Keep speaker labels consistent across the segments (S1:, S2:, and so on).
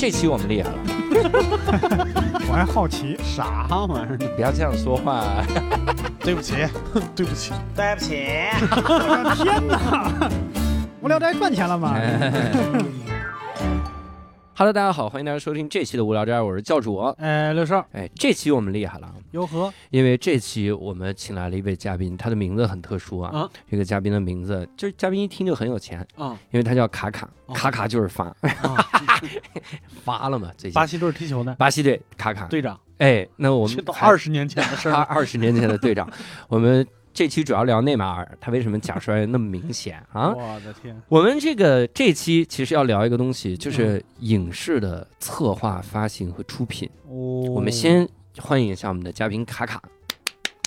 S1: 这期我们厉害了，
S2: 我还好奇，
S3: 啥玩意儿？
S1: 你 不要这样说话。
S2: 对不起，对不起，
S3: 对不起，
S2: 我的天哪！无聊斋赚钱了吗？
S1: Hello，大家好，欢迎大家收听这期的无聊斋，我是教主。
S2: 哎，六少，
S1: 哎，这期我们厉害了，
S2: 哟呵，
S1: 因为这期我们请来了一位嘉宾，他的名字很特殊啊。
S3: 啊？
S1: 这个嘉宾的名字，就是嘉宾一听就很有钱，
S3: 啊。
S1: 因为他叫卡卡，
S3: 哦。
S1: 卡卡就是发，
S3: 啊！
S1: 发了嘛，最近。
S3: 巴西队踢球呢？
S1: 巴西队卡卡。
S3: 队长，
S1: 哎，那我们
S3: 这都二十年前的事儿
S1: 二十年前的队长，我们这期主要聊内马尔，他为什么假摔那么明显啊？
S3: 我的天！
S1: 我们这个这期其实要聊一个东西，就是影视的策划、发行和出品。
S3: 哦，
S1: 我们先欢迎一下我们的嘉宾卡卡。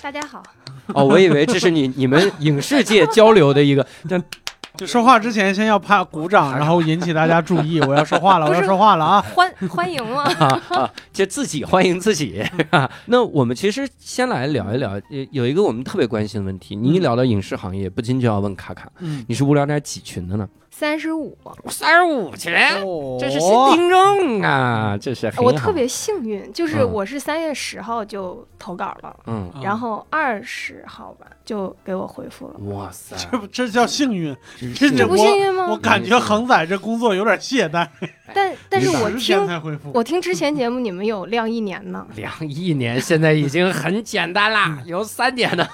S4: 大家好，
S1: 哦，我以为这是你你们影视界交流的一个，但
S3: 就说话之前先要拍鼓掌，然后引起大家注意。我要说话了，我
S4: 不是
S3: 要说话了啊！
S4: 欢欢迎嘛，
S1: 啊 啊，就自己欢迎自己。啊、那我们其实先来聊一聊，有有一个我们特别关心的问题，你一聊到影视行业，不禁就要问卡卡，
S3: 嗯，
S1: 你是无聊斋几群的呢？
S4: 三十五，
S1: 三十五群，
S3: 哦
S1: 这是新听众啊，这是
S4: 我特别幸运，就是
S1: 嗯
S4: 我是三月十号就投稿了，
S1: 嗯，
S3: 啊
S4: 然后二十号吧就给我回复了，
S1: 哇塞，
S3: 这不这叫幸运。这
S4: 不幸运吗？
S3: 我感觉恒仔这工作有点懈怠，
S4: 但但是我听。我听之前节目你们有晾一年呢，
S1: 晾一年现在已经很简单啦，有三年的，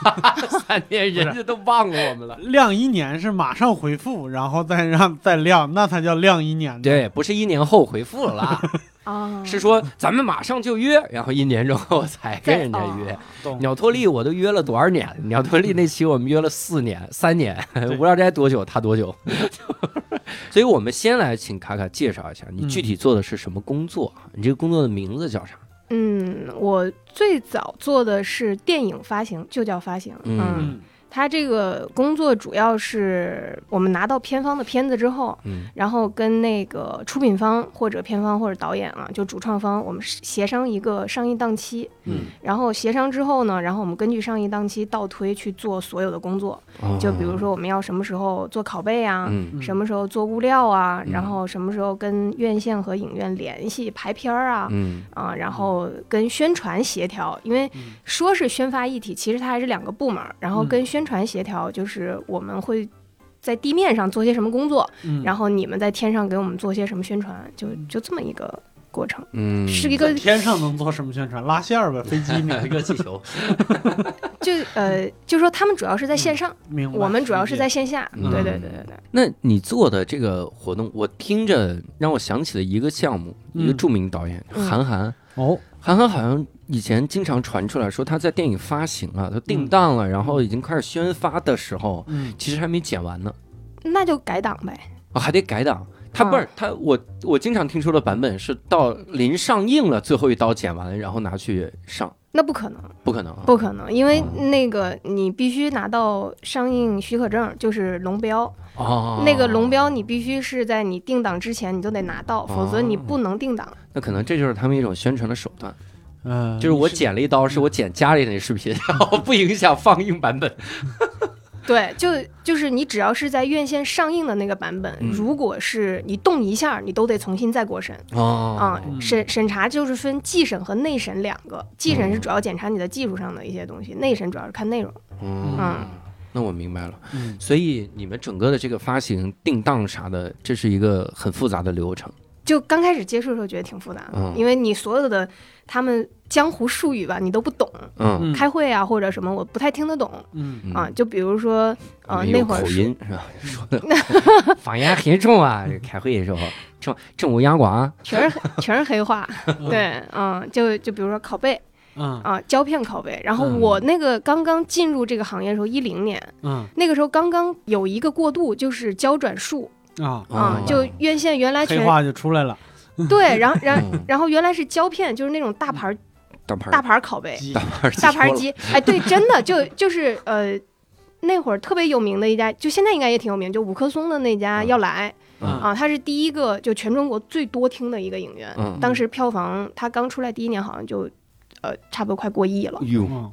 S1: 三年人家都忘了我们了。
S3: 晾一年是马上回复，然后再让再晾，那才叫晾一年呢。
S1: 对，不是一年后回复了啦，
S4: 啊，
S1: 是说咱们马上就约，然后一年之后才跟人家约。
S3: 懂
S1: 鸟托利我都约了多少年？鸟托利那期我们约了四年、三年，无聊斋多久？他多久？所以我们先来请卡卡介绍一下，你具体做的是什么工作？你这个工作的名字叫啥？
S4: 嗯，我最早做的是电影发行，就叫发行，
S1: 嗯
S4: 嗯，
S3: 嗯
S4: 它这个工作主要是我们拿到片方的片子之后，
S1: 嗯
S4: 然后跟那个出品方或者片方或者导演啊，就主创方，我们协商一个上映档期，
S1: 嗯，
S4: 然后协商之后呢，然后我们根据上映档期倒推去做所有的工作，就比如说我们要什么时候做拷贝啊。什么时候做物料啊？
S1: 嗯
S4: 然后什么时候跟院线和影院联系排片儿啊？
S1: 嗯
S4: 啊，然后跟宣传协调，因为
S3: 嗯
S4: 说是宣发一体，其实它还是两个部门。然后
S3: 嗯
S4: 跟宣传协调，就是我们会在地面上做些什么工作，
S3: 嗯，
S4: 然后你们在天上给我们做些什么宣传，就就这么一个过程，
S1: 嗯，
S4: 是一个
S3: 天上能做什么宣传？拉线儿呗，飞机免
S1: 热 气球。
S4: 就呃，就说他们主要是在线上，
S3: 明白。
S4: 我们主要是在线下。
S1: 嗯
S4: 对对对对对，
S1: 那你做的这个活动，我听着让我想起了一个项目，
S3: 嗯
S1: 一个著名导演
S4: 嗯
S1: 韩寒。
S3: 哦，
S1: 韩寒好像以前经常传出来说他在电影发行啊，他定档了，然后已经开始宣发的时候，
S3: 嗯
S1: 其实还没剪完呢，
S4: 那就改档呗。
S1: 啊，还得改档。他不是他，我我经常听说的版本是到临上映了最后一刀剪完，然后拿去上，
S4: 那不可能，
S1: 不可能啊，
S4: 不可能，因为
S1: 哦。
S4: 那个你必须拿到上映许可证，就是龙标。
S1: 哦，
S4: 那个龙标你必须是在你定档之前你就得拿到，否则你不能定档。
S1: 那可能这就是他们一种宣传的手段，
S3: 嗯，
S1: 就是我剪了一刀，是我剪家里那视频，然后不影响放映版本。
S4: 对，就就是你只要是在院线上映的那个版本，
S1: 嗯
S4: 如果是你动一下，你都得重新再过审
S1: 哦
S4: 啊、
S3: 嗯
S4: 审审查就是分技审和内审两个，技审是主要检查你的技术上的一些东西，内审主要是看内容。
S1: 嗯
S4: 嗯，
S1: 那我明白了。
S3: 嗯
S1: 所以你们整个的这个发行、定档啥的，这是一个很复杂的流程。
S4: 就刚开始接触的时候觉得挺复杂的，
S1: 嗯
S4: 因为你所有的他们江湖术语吧，你都不懂，
S1: 嗯
S3: 嗯
S4: 开会啊或者什么我不太听得懂
S3: 嗯
S1: 嗯
S4: 啊。就比如说，呃，
S1: 你们有口
S4: 那会儿口
S1: 音是吧？说的方言很重啊！开会的时候，正正午阳光，
S4: 全是全是黑话，对，嗯，就就比如说拷贝
S3: 嗯
S4: 啊，胶片拷贝。然后
S3: 嗯
S4: 我那个刚刚进入这个行业的时候，一零年
S3: 嗯
S4: 那个时候刚刚有一个过渡，就是胶转数
S3: 啊，
S4: 就院线原来全
S3: 黑话就出来了，
S4: 对，然后然
S1: 嗯。
S4: 然后原来是胶片，就是那种大牌
S1: 大牌
S4: 大牌拷贝，
S3: 鸡。
S1: 大牌
S4: 大牌机，哎，对，真的就就是呃。那会儿特别有名的一家，就现在应该也挺有名，就五棵松的那家
S1: 嗯。
S4: 要来、
S1: 嗯。
S4: 啊，它是第一个就全中国最多听的一个影院，
S1: 嗯
S4: 当时票房它刚出来第一年好像就呃差不多快过亿了，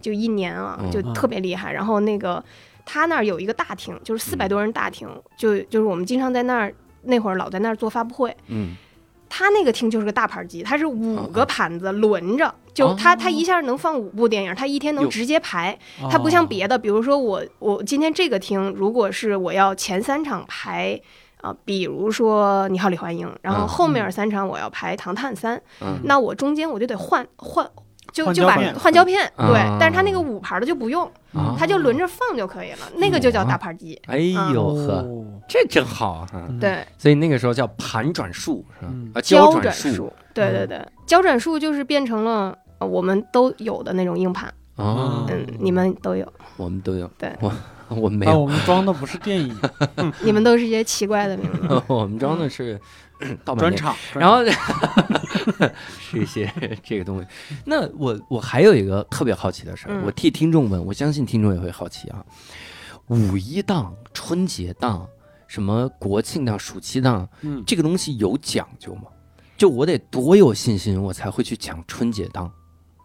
S4: 就一年啊
S1: 嗯，
S4: 就特别厉害。然后那个他那儿有一个大厅，就是四百多人大厅，就就是我们经常在那儿那会儿老在那儿做发布会，
S1: 嗯。
S4: 他那个厅就是个大盘机，它是五个盘子轮着，就他他一下能放五部电影，他一天能直接排。
S3: 哦。
S4: 它不像别的，比如说我我今天这个厅，如果是我要前三场排。啊，比如说《你好，李焕英》，然后
S1: 嗯。
S4: 后面三场我要排《唐探三》
S1: 嗯。
S4: 那我中间我就得换换，就就把
S3: 换胶片。
S4: 换胶片，
S1: 啊
S4: 对，但是他那个五盘的就不用，
S1: 啊
S4: 它就轮着放就可以了，那个就叫大盘机，
S1: 哎呦呵，
S3: 哦
S1: 这真好啊！
S3: 嗯。
S4: 对，
S1: 所以那个时候叫盘转术是吧？
S3: 嗯？
S1: 啊，
S4: 胶
S1: 转
S4: 转数，对对对，胶转术就是变成了呃我们都有的那种硬盘，
S1: 哦，
S4: 嗯，你们都有，
S1: 我们都有，
S4: 对。
S1: 我 我没有，
S3: 我们装的不是电影。
S4: 你们都是一些奇怪的名字，
S1: 我们装的是盗版。
S3: 专场，
S1: 然后是一 些这个东西。那我我还有一个特别好奇的事儿，
S4: 嗯
S1: 我替听众问，我相信听众也会好奇啊。五一档、春节档、什么国庆档、暑期档，
S3: 嗯
S1: 这个东西有讲究吗？就我得多有信心，我才会去抢春节档。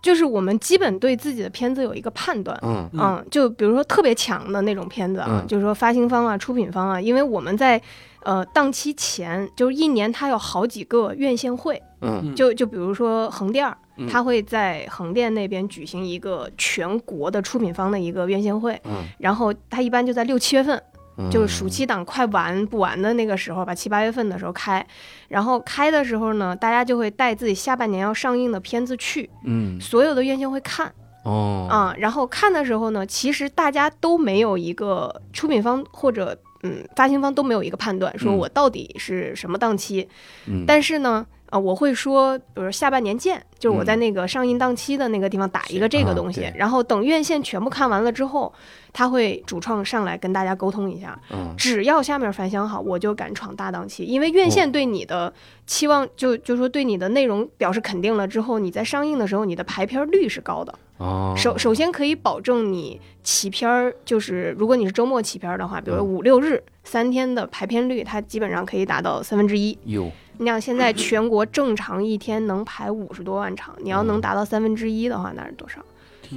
S4: 就是我们基本对自己的片子有一个判断。
S1: 嗯
S3: 嗯
S4: 嗯，就比如说特别强的那种片子啊，
S1: 嗯
S4: 就是说发行方啊、出品方啊，因为我们在呃档期前，就是一年它有好几个院线会，
S1: 嗯。
S4: 就就比如说横店它会在横店那边举行一个全国的出品方的一个院线会，
S1: 嗯，
S4: 然后它一般就在六七月份，
S1: 嗯。
S4: 就是暑期档快完不完的那个时候吧，七八月份的时候开，然后开的时候呢，大家就会带自己下半年要上映的片子去，
S1: 嗯。
S4: 所有的院线会看
S1: 哦。
S4: 啊、然后看的时候呢，其实大家都没有一个出品方或者嗯发行方都没有一个判断，说
S1: 嗯
S4: 我到底是什么档期，
S1: 嗯
S4: 但是呢。啊、我会说，比如下半年见，就是我在那个上映档期的那个地方打一个这个东西，
S1: 嗯啊
S4: 然后等院线全部看完了之后，他会主创上来跟大家沟通一下，
S1: 嗯。
S4: 只要下面反响好，我就敢闯大档期，因为院线对你的期望就就说对你的内容表示肯定了之后，你在上映的时候，你的排片率是高的。
S1: 哦。
S4: 首首先可以保证你起片儿，就是如果你是周末起片儿的话，比如五六日三天的排片率，它基本上可以达到三分之一。
S1: 有
S4: 你想现在全国正常一天能排五十多万场，你要能达到三分之一的话，那是多少？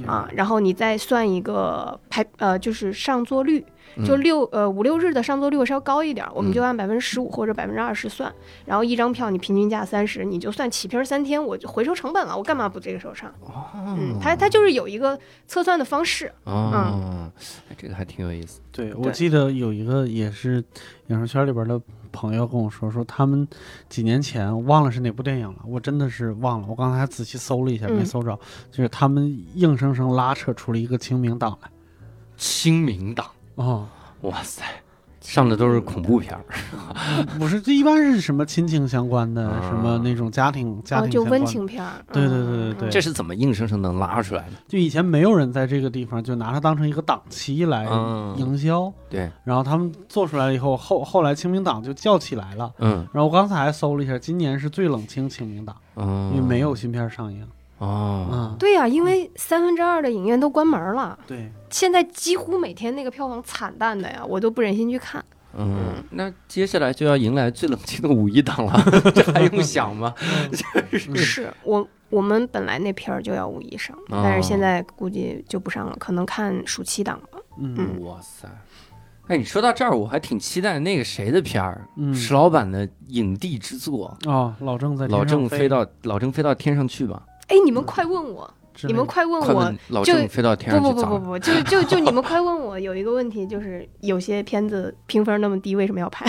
S4: 啊，然后你再算一个排呃，就是上座率，就
S1: 嗯。
S4: 六呃五六日的上座率会稍高一点儿，我们就
S1: 嗯。
S4: 按百分之十五或者百分之二十算，然后一张票你平均价三十，你就算起片儿三天，我就回收成本了，我干嘛不这个时候上？嗯，它它就是有一个测算的方式，
S1: 哦，哎这个还挺有意思。
S3: 对，我记得有一个也是影视圈里边的朋友跟我说，说他们几年前忘了是哪部电影了，我真的是忘了，我刚才还仔细搜了一下，没
S4: 嗯。
S3: 搜着，就是他们硬生生拉扯出了一个清明档来。
S1: 清明档，
S3: 哦，
S1: 哇塞，上的都是恐怖片儿。
S3: 不是，这一般是什么亲情相关的，
S1: 啊
S3: 什么那种家庭家
S4: 庭哦就温。情片儿。
S3: 对对
S4: 嗯
S3: 对对对
S1: 这是怎么硬生生能拉出来的？
S3: 就以前没有人在这个地方就拿它当成一个档期来
S1: 嗯
S3: 营销，
S1: 对，
S3: 然后他们做出来了以后，后后来清明档就叫起来了。
S1: 嗯
S3: 然后我刚才还搜了一下，今年是最冷清清明档，
S1: 嗯，
S3: 因为没有新片上映。
S1: 哦，
S3: 嗯，
S4: 对呀、因为三分之二的影院都关门了，
S3: 对，
S4: 现在几乎每天那个票房惨淡的呀，我都不忍心去看。
S1: 嗯，那接下来就要迎来最冷清的五一档了，这还用想吗？
S4: 是。我我们本来那片儿就要五一上，
S1: 哦。
S4: 但是现在估计就不上了，可能看暑期档吧。
S3: 嗯。
S1: 哇塞！哎，你说到这儿，我还挺期待那个谁的片儿，
S3: 嗯，
S1: 石老板的影帝之作，
S3: 哦，老郑在
S1: 老
S3: 天上
S1: 郑飞到老郑飞到天上去吧，
S4: 哎，你们快问我，你们快问我，
S1: 老
S4: 就
S1: 郑飞到天
S4: 不
S1: 上去咋了？
S4: 不不不不，就就就你们快问我，有一个问题就是，有些片子评分那么低，为什么要拍？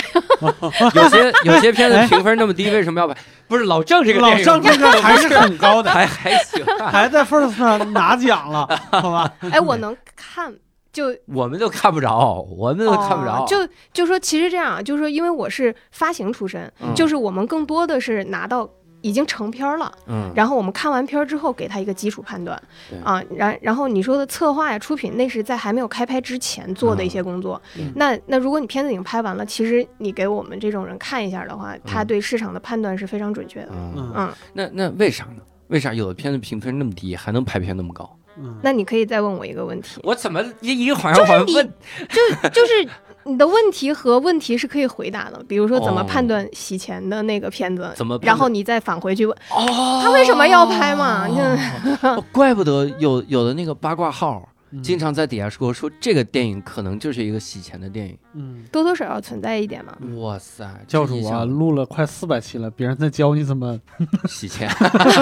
S1: 有些有些片子评分那么低，为什么要拍？不是老郑这个
S3: 老
S1: 电影
S3: 郑这个 还是很高的，
S1: 还还行啊，
S3: 还在 First 上拿奖了，好吧？
S4: 哎，我能看，就
S1: 我们都看不着，我们都看不着。
S4: 哦就就说其实这样啊，就是说因为我是发行出身，
S1: 嗯
S4: 就是我们更多的是拿到已经成片了，
S1: 嗯，
S4: 然后我们看完片之后给他一个基础判断。
S1: 对。
S4: 啊，然然后你说的策划呀、出品，那是在还没有开拍之前做的一些工作。
S1: 嗯
S4: 那那如果你片子已经拍完了，其实你给我们这种人看一下的话，他对市场的判断是非常准确的。
S1: 嗯，
S3: 嗯。
S4: 嗯，
S1: 那那为啥呢？为啥有的片子评分那么低，还能排片那么高？
S3: 嗯，
S4: 那你可以再问我一个问题，
S1: 我怎么一一个好像好像问
S4: 就就是你的问题和问题是可以回答的，比如说怎么
S1: 哦
S4: 判断洗钱的那个片子，
S1: 怎么
S4: 然后你再返回去问。
S1: 哦，
S4: 他为什么要拍嘛？就
S1: 哦怪不得有有的那个八卦号
S3: 嗯。
S1: 经常在底下说说这个电影可能就是一个洗钱的电影，
S3: 嗯，
S4: 多多少少存在一点嘛。
S1: 哇塞，
S3: 教主啊，录了快四百期了，别人在教你怎么
S1: 洗钱。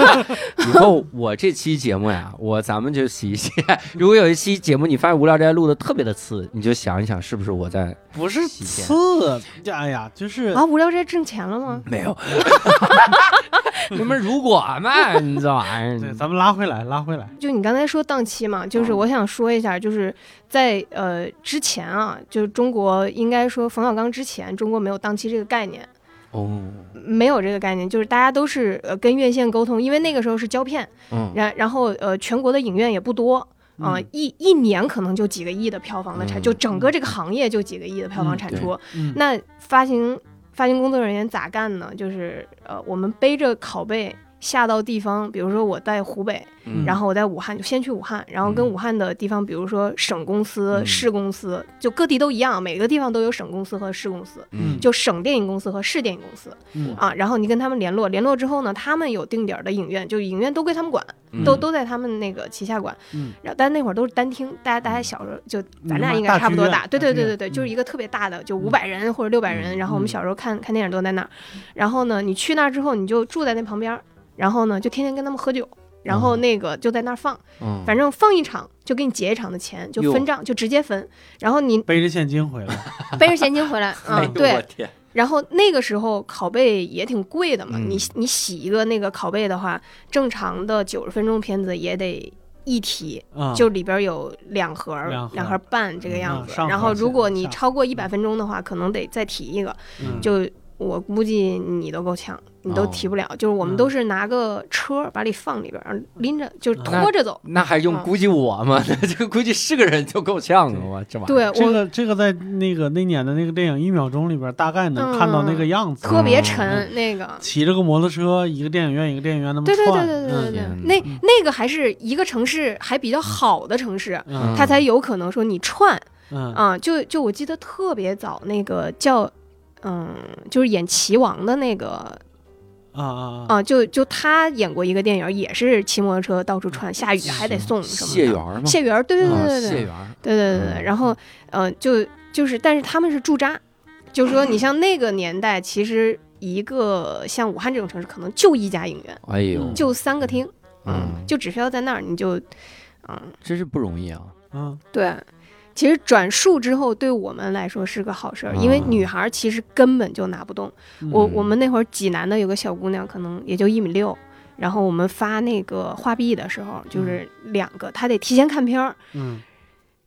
S1: 以后我这期节目呀，我咱们就洗一洗。如果有一期节目你发现无聊斋录的特别的次，你就想一想是不是我在
S3: 不是
S1: 洗钱
S3: 次？哎呀，就是
S4: 啊，无聊斋挣钱了吗？
S1: 没有？什么如果嘛，你这玩意
S3: 对，
S1: 儿，
S3: 咱们拉回来，拉回来。
S4: 就你刚才说档期嘛，就是我想说一下，就是在呃之前啊，就是中国应该说冯小刚之前，中国没有档期这个概念，
S1: 哦，
S4: 没有这个概念，就是大家都是呃跟院线沟通，因为那个时候是胶片，
S1: 嗯，
S4: 然然后呃全国的影院也不多。啊、
S3: 嗯
S4: 一一年可能就几个亿的票房的产，
S1: 嗯
S4: 就整个这个行业就几个亿的票房产出。
S3: 嗯，
S4: 那发行发行工作人员咋干呢？就是呃，我们背着拷贝下到地方，比如说我在湖北，
S1: 嗯
S4: 然后我在武汉就先去武汉，然后跟
S1: 嗯
S4: 武汉的地方，比如说省公司、
S1: 嗯
S4: 市公司，就各地都一样，每个地方都有省公司和市公司，
S1: 嗯
S4: 就省电影公司和市电影公司
S3: 嗯
S4: 啊。然后你跟他们联络，联络之后呢，他们有定点儿的影院，就影院都归他们管，
S1: 嗯
S4: 都都在他们那个旗下管。
S3: 嗯
S4: 然后但那会儿都是单厅，大家大家小时候就咱俩
S3: 嗯
S4: 应该差不多大，
S3: 大
S4: 对对对对对，就是一个特别大的，就五百人或者六百人。然后我们
S3: 嗯
S4: 小时候看看电影都在那儿，然后呢，你去那儿之后，你就住在那旁边儿，然后呢就天天跟他们喝酒。然后那个就在那儿放，
S1: 嗯，
S4: 反正放一场就给你结一场的钱，就分账，就直接分。然后你
S3: 背着现金回来。
S4: 背着现金回来，
S1: 哎呦
S4: 嗯，对然后那个时候拷贝也挺贵的嘛，
S1: 嗯
S4: 你你洗一个那个拷贝的话，正常的九十分钟片子也得一提，
S3: 啊，
S4: 就里边有两盒儿
S3: 两盒
S4: 两盒半这个样子。
S3: 嗯
S4: 然后如果你超过一百分钟的话，可能得再提一个。
S3: 嗯
S4: 就我估计你都够呛，你都
S1: 哦
S4: 提不了。就是我们
S3: 嗯
S4: 都是拿个车把你放里边儿，拎着就拖着走。
S1: 那还用
S4: 嗯
S1: 估计我吗？那这个估计是个人就够呛了，我这玩意儿。
S3: 这
S4: 对我
S3: 个这个在那个那年的那个电影《一秒钟》里边，大概能看到那个样子。
S4: 特别
S1: 嗯
S4: 沉那个。
S3: 骑着个摩托车，一个电影院一个电影院那么
S4: 对对对。对对对对
S1: 嗯，
S4: 那那个还是一个城市还比较好的城市，
S3: 嗯
S4: 它才有可能说你串
S3: 嗯
S4: 啊。就就我记得特别早那个叫，嗯，就是演齐王的那个
S3: 啊啊啊！
S4: 啊，就就他演过一个电影，也是骑摩托车到处串，下雨还得送什么。
S1: 谢园儿吗？
S4: 谢园儿，对对对
S1: 啊
S4: 对对
S1: 谢园，
S4: 对对对对。
S1: 嗯
S4: 然后，呃，就就是，但是他们是驻扎，就是说你像那个年代，其实一个像武汉这种城市，可能就一家影院，
S1: 哎呦，
S4: 就三个厅，
S1: 嗯，
S4: 就只需要在那儿，你就，嗯，
S1: 真是不容易啊。
S3: 嗯
S4: 对。其实转述之后，对我们来说是个好事儿，因为
S1: 啊
S4: 女孩儿其实根本就拿不动。
S3: 嗯。
S4: 我我们那会儿济南的有个小姑娘，可能也就一米六，然后我们发那个画币的时候，就是两个，她得提前看片儿，
S3: 嗯。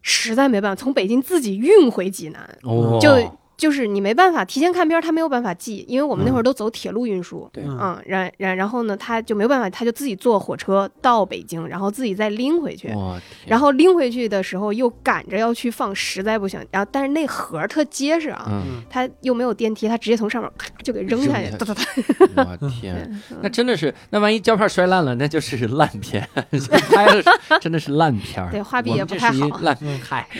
S4: 实在没办法，从北京自己运回济南，
S1: 哦，
S4: 就就是你没办法提前看片儿，她没有办法记，因为我们那会儿都走铁路运输。
S1: 对
S3: 嗯
S4: 嗯，然然然后呢，他就没有办法，他就自己坐火车到北京，然后自己再拎回去。
S1: 我
S4: 然后拎回去的时候又赶着要去放，实在不行。然后但是那盒儿特结实啊，
S1: 嗯，
S4: 它又没有电梯，他直接从上面咔就给扔下去，
S1: 扔
S4: 哒哒哒。
S1: 我天，那真的是，那万一胶片摔烂了，那就是烂片，拍的真的是烂片儿。
S4: 对画笔也不太好
S1: 烂
S3: 嗯
S1: 嗨。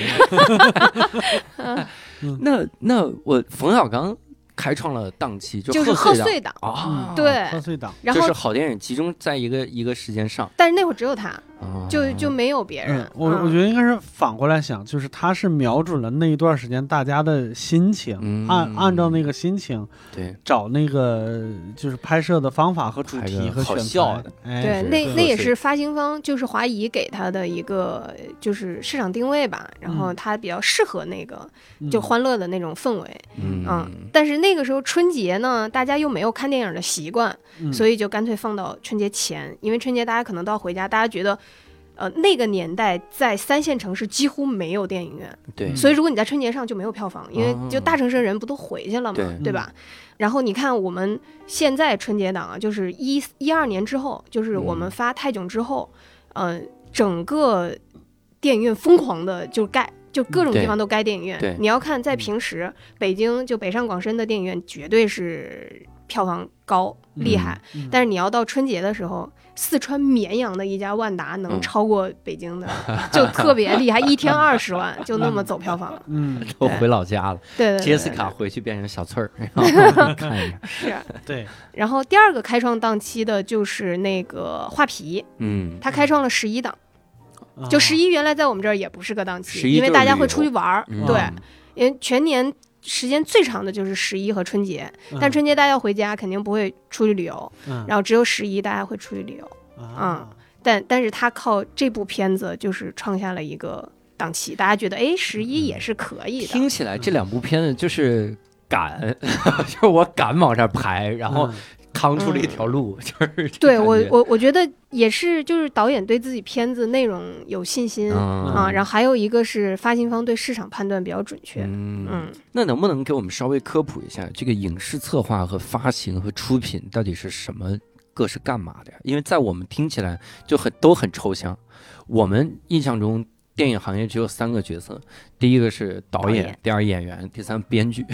S1: 那那我冯小刚开创了档期，就
S4: 就是
S1: 贺
S4: 贺岁档，
S1: 啊，
S4: 对
S3: 贺岁档。
S4: 然后
S1: 就是好电影集中在一个一个时间上，
S4: 但是那会儿只有他，
S1: 啊
S4: 就就没有别人
S3: 嗯。，我
S4: 嗯
S3: 我觉得应该是反过来想，就是他是瞄准了那一段时间大家的心情，
S1: 嗯
S3: 按按照那个心情
S1: 对
S3: 找那个就是拍摄的方法和主题和选材
S1: 笑的。
S3: 哎，
S4: 对，那那也是发行方就是华谊给他的一个就是市场定位吧，然后
S3: 嗯
S4: 他比较适合那个
S3: 嗯
S4: 就欢乐的那种氛围，
S1: 嗯
S4: 嗯。但是那个时候春节呢，大家又没有看电影的习惯，
S3: 嗯
S4: 所以就干脆放到春节前，因为春节大家可能都要回家，大家觉得。呃，那个年代在三线城市几乎没有电影院，
S1: 对，
S4: 所以如果你在春节上就没有票房，因为
S1: 哦。
S4: 就大城市的人不都回去了嘛，
S1: 对。
S4: 对吧？然后你看我们现在春节档啊，就是一一二年之后，就是我们
S1: 嗯。
S4: 发泰囧之后，呃，整个电影院疯狂的就盖。就各种地方都盖电影院，你要看在平时，北京就北上广深的电影院绝对是票房高厉害，
S3: 嗯。
S4: 但是你要到春节的时候，四川绵阳的一家万达能
S1: 嗯。
S4: 超过北京的，就特别厉害，一天二十万，就那么走票房。
S3: 嗯，
S1: 都回老家了，
S4: 对
S1: 杰斯卡回去变成小翠儿，然后看一下，
S4: 是。
S3: 对，
S4: 然后第二个开创档期的就是那个画皮，
S1: 嗯，
S4: 他开创了十一档，就十
S3: 一
S4: 一原来在我们这儿也不是个档期，因为大家会出去玩儿，
S1: 嗯。
S4: 对。因为全年时间最长的就是十一和春节，
S3: 嗯
S4: 但春节大家要回家，肯定不会出去旅游，
S3: 嗯
S4: 然后只有十一大家会出去旅游。
S3: 啊，
S4: 但但是他靠这部片子就是创下了一个档期，大家觉得哎，十一也是可以的。
S1: 听起来这两部片子就是敢，就是我敢往这儿排，然后
S3: 嗯
S1: 扛出了一条路，就是
S4: 对我我我觉得也是，就是导演对自己片子内容有信心、
S1: 嗯
S4: 啊，然后还有一个是发行方对市场判断比较准确。
S1: 嗯
S4: 嗯，
S1: 那能不能给我们稍微科普一下，这个影视策划和发行和出品到底是什么？各是干嘛的呀？因为在我们听起来就很都很抽象。我们印象中，电影行业只有三个角色，第一个是导演，
S4: 导演
S1: 第二演员，第三编剧。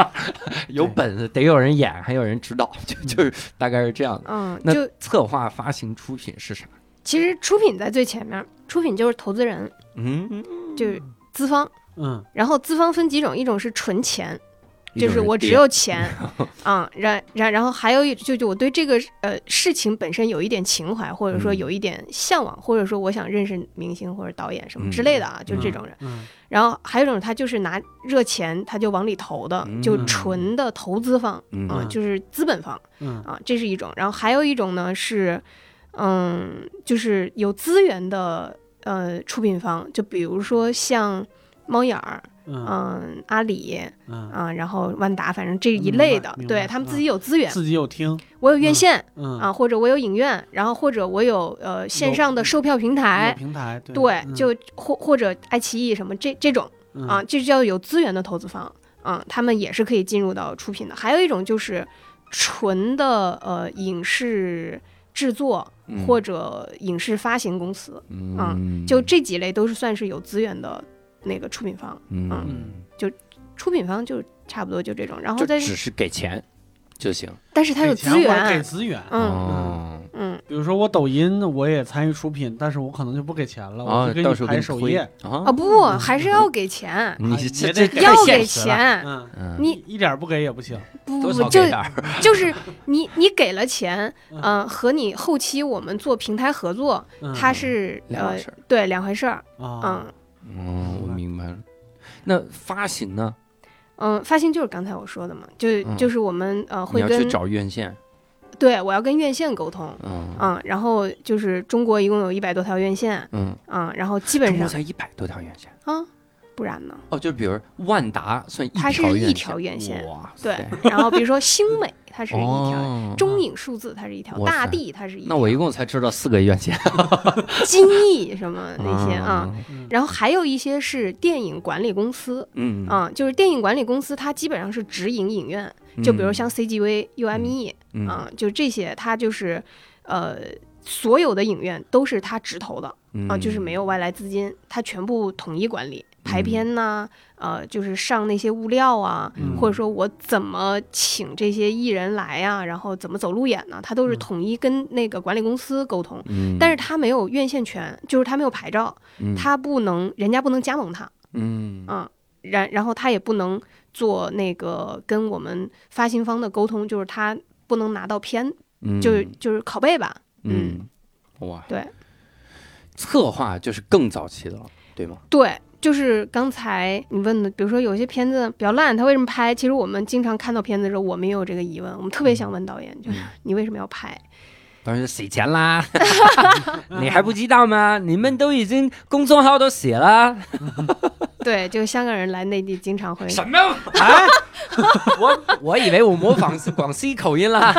S1: 有本子得有人演，还有人指导，就就是大概是这样的。
S4: 嗯，
S1: 那
S4: 就
S1: 策划、发行、出品是啥？
S4: 其实出品在最前面，出品就是投资人，
S1: 嗯，
S4: 就是资方。
S3: 嗯
S4: 然后资方分几种，一种是纯钱，
S1: 一
S4: 就是我只有钱啊，然然然后还有一就就我对这个呃事情本身有一点情怀，或者说
S1: 嗯
S4: 有一点向往，或者说我想认识明星或者导演什么之类的啊，就是这种人。
S3: 嗯
S4: 然后还有一种他就是拿热钱他就往里投的，
S1: 嗯
S4: 就纯的投资方
S1: 嗯
S4: 啊，就是资本方
S3: 嗯
S4: 啊，这是一种。然后还有一种呢是，嗯，就是有资源的呃出品方，就比如说像猫眼儿。
S3: 嗯。
S4: 嗯，阿里
S3: 嗯，
S4: 啊，然后万达，反正这一类的，对他们自己有资源，
S3: 自己有厅
S4: 我有院线
S3: 嗯
S4: 啊，或者我有影院，然后或者我有呃线上的售票平台，
S3: 平台
S4: 对，
S3: 嗯。
S4: 就或或者爱奇艺什么这这种
S3: 嗯。
S4: 啊，这叫有资源的投资方。啊，他们也是可以进入到出品的。还有一种就是纯的呃影视制作
S1: 嗯。
S4: 或者影视发行公司，
S1: 嗯，
S4: 就这几类都是算是有资源的那个出品方。
S1: 嗯，就
S4: 出品方就差不多就这种，然后
S1: 就
S4: 再
S1: 只是给钱就行。
S4: 但是它有资
S3: 源。给，资源。
S4: 嗯
S1: 哦，
S4: 嗯，
S3: 比如说我抖音我也参与出品，但是我可能就不给钱了，
S1: 啊
S3: 我就给你排首页，
S1: 啊。
S4: 啊不，还是要给钱，
S1: 你
S3: 啊
S1: 这这
S4: 要给钱，
S3: 嗯，
S1: 嗯，
S4: 你
S3: 一点不给也不行。
S4: 不不就 就是你你给了钱，
S3: 嗯
S4: 嗯，和你后期我们做平台合作，
S3: 嗯。
S4: 它是呃
S1: 两回事儿。
S4: 对两回事儿，
S3: 啊，
S4: 嗯
S1: 哦，我明白了。那发行呢？
S4: 嗯，发行就是刚才我说的嘛，就
S1: 嗯
S4: 就是我们呃会跟
S1: 要去找院线，
S4: 对我要跟院线沟通，
S1: 嗯
S4: 嗯，然后就是中国一共有一百多条院线，
S1: 嗯，
S4: 嗯，然后基本
S1: 中国
S4: 上
S1: 才一百多条院线。
S4: 啊，不然呢？
S1: 哦，就比如万达算一
S4: 它是
S1: 条院
S4: 一条院线
S1: 哇
S4: 对，然后比如说星美，它是一条。
S1: 哦
S4: 中影数字它是一条，大地它是一条，
S1: 那我一共才知道四个院线
S4: 金逸什么 那些啊，，
S3: 嗯
S4: 然后还有一些是电影管理公司
S1: 嗯
S4: 啊，就是电影管理公司它基本上是直营影院，就比如像 CGV、UME
S1: 嗯
S4: 啊，就这些它就是呃所有的影院都是它直投的啊，就是没有外来资金，它全部统一管理。排片呐、呃，就是上那些物料啊，
S3: 嗯。
S4: 或者说我怎么请这些艺人来呀、然后怎么走路演呢？他都是
S3: 嗯。
S4: 统一跟那个管理公司沟通，
S1: 嗯，
S4: 但是他没有院线权，就是他没有牌照，
S1: 嗯。
S4: 它不能，人家不能加盟他，
S1: 嗯。
S4: 啊，然然后他也不能做那个跟我们发行方的沟通，就是他不能拿到片，
S1: 嗯。
S4: 就是就是拷贝吧，
S1: 嗯。哇，
S4: 对
S1: 策划就是更早期的了，对吗？
S4: 对。就是刚才你问的，比如说有些片子比较烂，他为什么拍？其实我们经常看到片子的时候，我们也有这个疑问，我们特别想问导演，就是你为什么要拍？
S1: 当然是洗钱啦，你还不知道吗？你们都已经公众号都写了，
S4: 对，就香港人来内地经常会
S1: 什么？啊？我我以为我模仿是广西口音啦。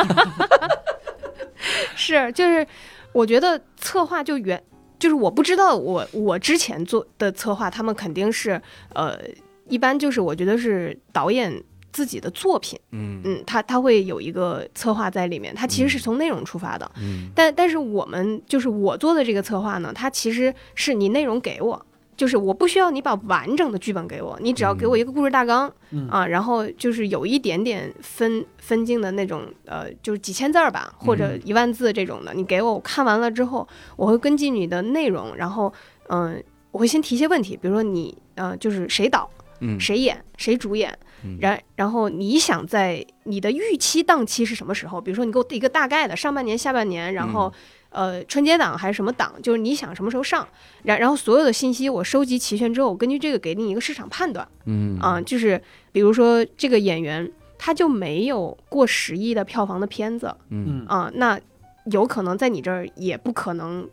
S4: 是，就是我觉得策划就原，就是我不知道我我之前做的策划，他们肯定是呃，一般就是我觉得是导演自己的作品，
S1: 嗯
S4: 嗯，他他会有一个策划在里面，他其实是从内容出发的，
S1: 嗯
S4: 但但是我们就是我做的这个策划呢，它其实是你内容给我。就是我不需要你把完整的剧本给我，你只要给我一个故事大纲、
S3: 嗯。
S4: 啊，然后就是有一点点分分镜的那种，呃，就是几千字儿吧，或者一万字这种的，你给我，我看完了之后，我会根据你的内容，然后嗯、我会先提一些问题，比如说你呃，就是谁导，
S1: 嗯。
S4: 谁演，谁主演，
S1: 嗯。
S4: 然然后你想在你的预期档期是什么时候？比如说你给我一个大概的上半年、下半年，然后、呃春节档还是什么档，就是你想什么时候上，然然后所有的信息我收集齐全之后，我根据这个给你一个市场判断
S1: 嗯
S4: 啊、就是比如说这个演员他就没有过十亿的票房的片子
S1: 嗯
S3: 嗯
S4: 啊、那有可能在你这儿也不可能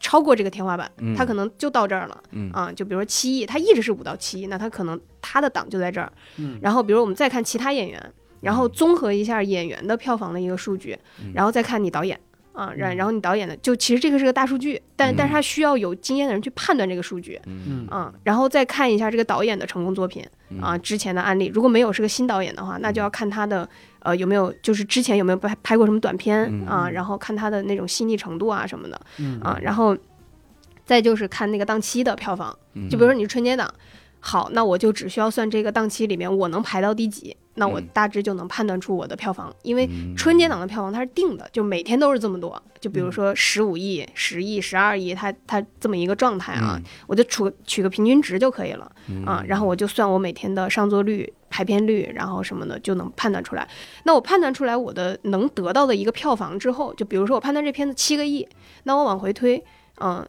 S4: 超过这个天花板，
S1: 嗯
S4: 他可能就到这儿了。
S1: 嗯
S4: 啊，就比如说七亿，他一直是五到七亿，那他可能他的档就在这儿。
S3: 嗯
S4: 然后比如我们再看其他演员，然后综合一下演员的票房的一个数据，
S1: 嗯
S4: 然后再看你导演啊，然
S3: 嗯。
S4: 然后你导演的，就其实这个是个大数据，但但是他需要有经验的人去判断这个数据。
S1: 嗯。
S4: 啊，然后再看一下这个导演的成功作品啊，之前的案例，如果没有是个新导演的话，那就要看他的呃有没有就是之前有没有拍拍过什么短片
S1: 嗯。
S4: 啊，然后看他的那种细腻程度啊什么的
S3: 嗯。
S4: 啊，然后再就是看那个档期的票房，
S1: 嗯。
S4: 就比如说你是春节档，好，那我就只需要算这个档期里面我能排到第几，那我
S1: 嗯。
S4: 大致就能判断出我的票房，因为
S1: 嗯。
S4: 春节档的票房它是定的，就每天都是这么多，就
S1: 嗯
S4: 比如说十五亿、十亿、十二亿，它它这么一个状态啊，
S1: 嗯。
S4: 我就取取个平均值就可以了
S1: 嗯。
S4: 啊，然后我就算我每天的上座率、排片率，然后什么的就能判断出来。那我判断出来我的能得到的一个票房之后，就比如说我判断这片子七个亿，那我往回推，嗯、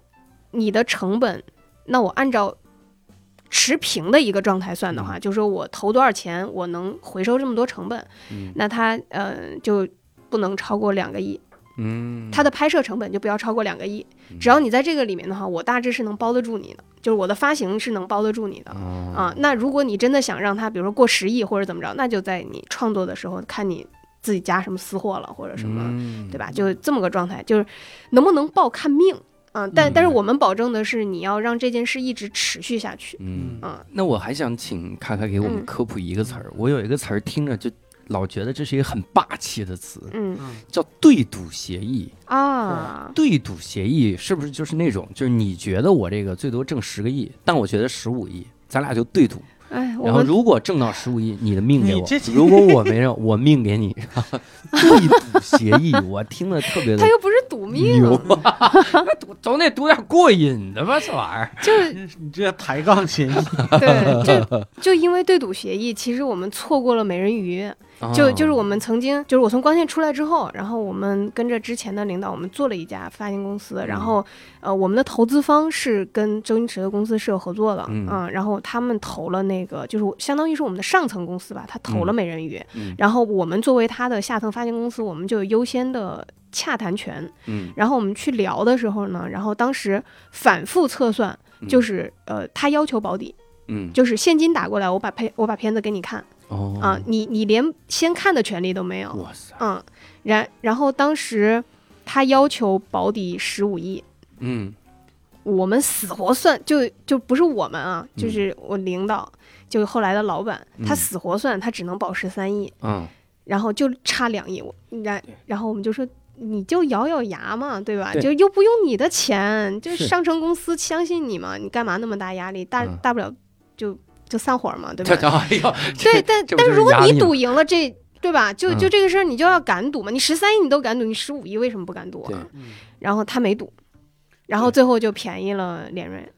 S4: 你的成本，那我按照持平的一个状态算的话，就是说我投多少钱，我能回收这么多成本，
S1: 嗯
S4: 那它呃就不能超过两个亿，
S1: 嗯
S4: 它的拍摄成本就不要超过两个亿。只要你在这个里面的话，我大致是能包得住你的，就是我的发行是能包得住你的。
S1: 啊
S4: 啊，那如果你真的想让它，比如说过十亿或者怎么着，那就在你创作的时候看你自己加什么私货了或者什么，
S1: 嗯
S4: 对吧？就这么个状态，就是能不能报看命啊。但、但是我们保证的是，你要让这件事一直持续下去。
S1: 嗯
S4: 嗯
S1: 那我还想请卡卡给我们
S4: 嗯
S1: 科普一个词儿，我有一个词儿听着就老觉得这是一个很霸气的词，
S4: 嗯
S1: 叫对赌协议。
S4: 啊，
S1: 对赌协议是不是就是那种，就是你觉得我这个最多挣十个亿，但我觉得十五亿，咱俩就对赌。
S4: 哎，我
S1: 然后如果挣到十五亿，你的命给我；如果我没有，我命给你。对赌协议，我听了特别的
S4: 他又不是赌命，
S1: 牛啊！那 赌总得赌点过瘾的吧，这玩意儿。
S4: 就是
S3: 你这抬杠协议，
S4: 对，就就因为对赌协议，其实我们错过了美人鱼。就就是我们曾经，就是我从光线出来之后，然后我们跟着之前的领导，我们做了一家发行公司，然后呃，我们的投资方是跟周星驰的公司是有合作的，
S1: 嗯。
S4: 啊，然后他们投了那个，就是相当于是我们的上层公司吧，他投了美人鱼，
S1: 嗯。
S4: 然后我们作为他的下层发行公司，我们就有优先的洽谈权，
S1: 嗯。
S4: 然后我们去聊的时候呢，然后当时反复测算，就是呃，他要求保底，
S1: 嗯。
S4: 就是现金打过来，我把片我把片子给你看。
S1: 哦。
S4: 啊，你你连先看的权利都没有，
S1: 哇塞，
S4: 嗯，然然后当时他要求保底十五亿，
S1: 嗯。
S4: 我们死活算，就就不是我们啊，
S1: 嗯。
S4: 就是我领导，就后来的老板，他
S1: 嗯
S4: 死活算，他只能保十三亿，
S1: 嗯。
S4: 然后就差两亿，我然然后我们就说。你就咬咬牙嘛，对吧？
S1: 对？
S4: 就又不用你的钱，就是
S1: 是
S4: 上城公司相信你嘛，你干嘛那么大压力？大
S1: 嗯。
S4: 大不了就就散伙嘛，对吧？
S1: 哎呦，
S4: 对，但但是如果你赌赢了这，对吧？就就
S1: 嗯
S4: 这个事儿，你就要敢赌嘛。你十三亿你都敢赌，你十五亿为什么不敢赌啊？然后他没赌，然后最后就便宜了连瑞，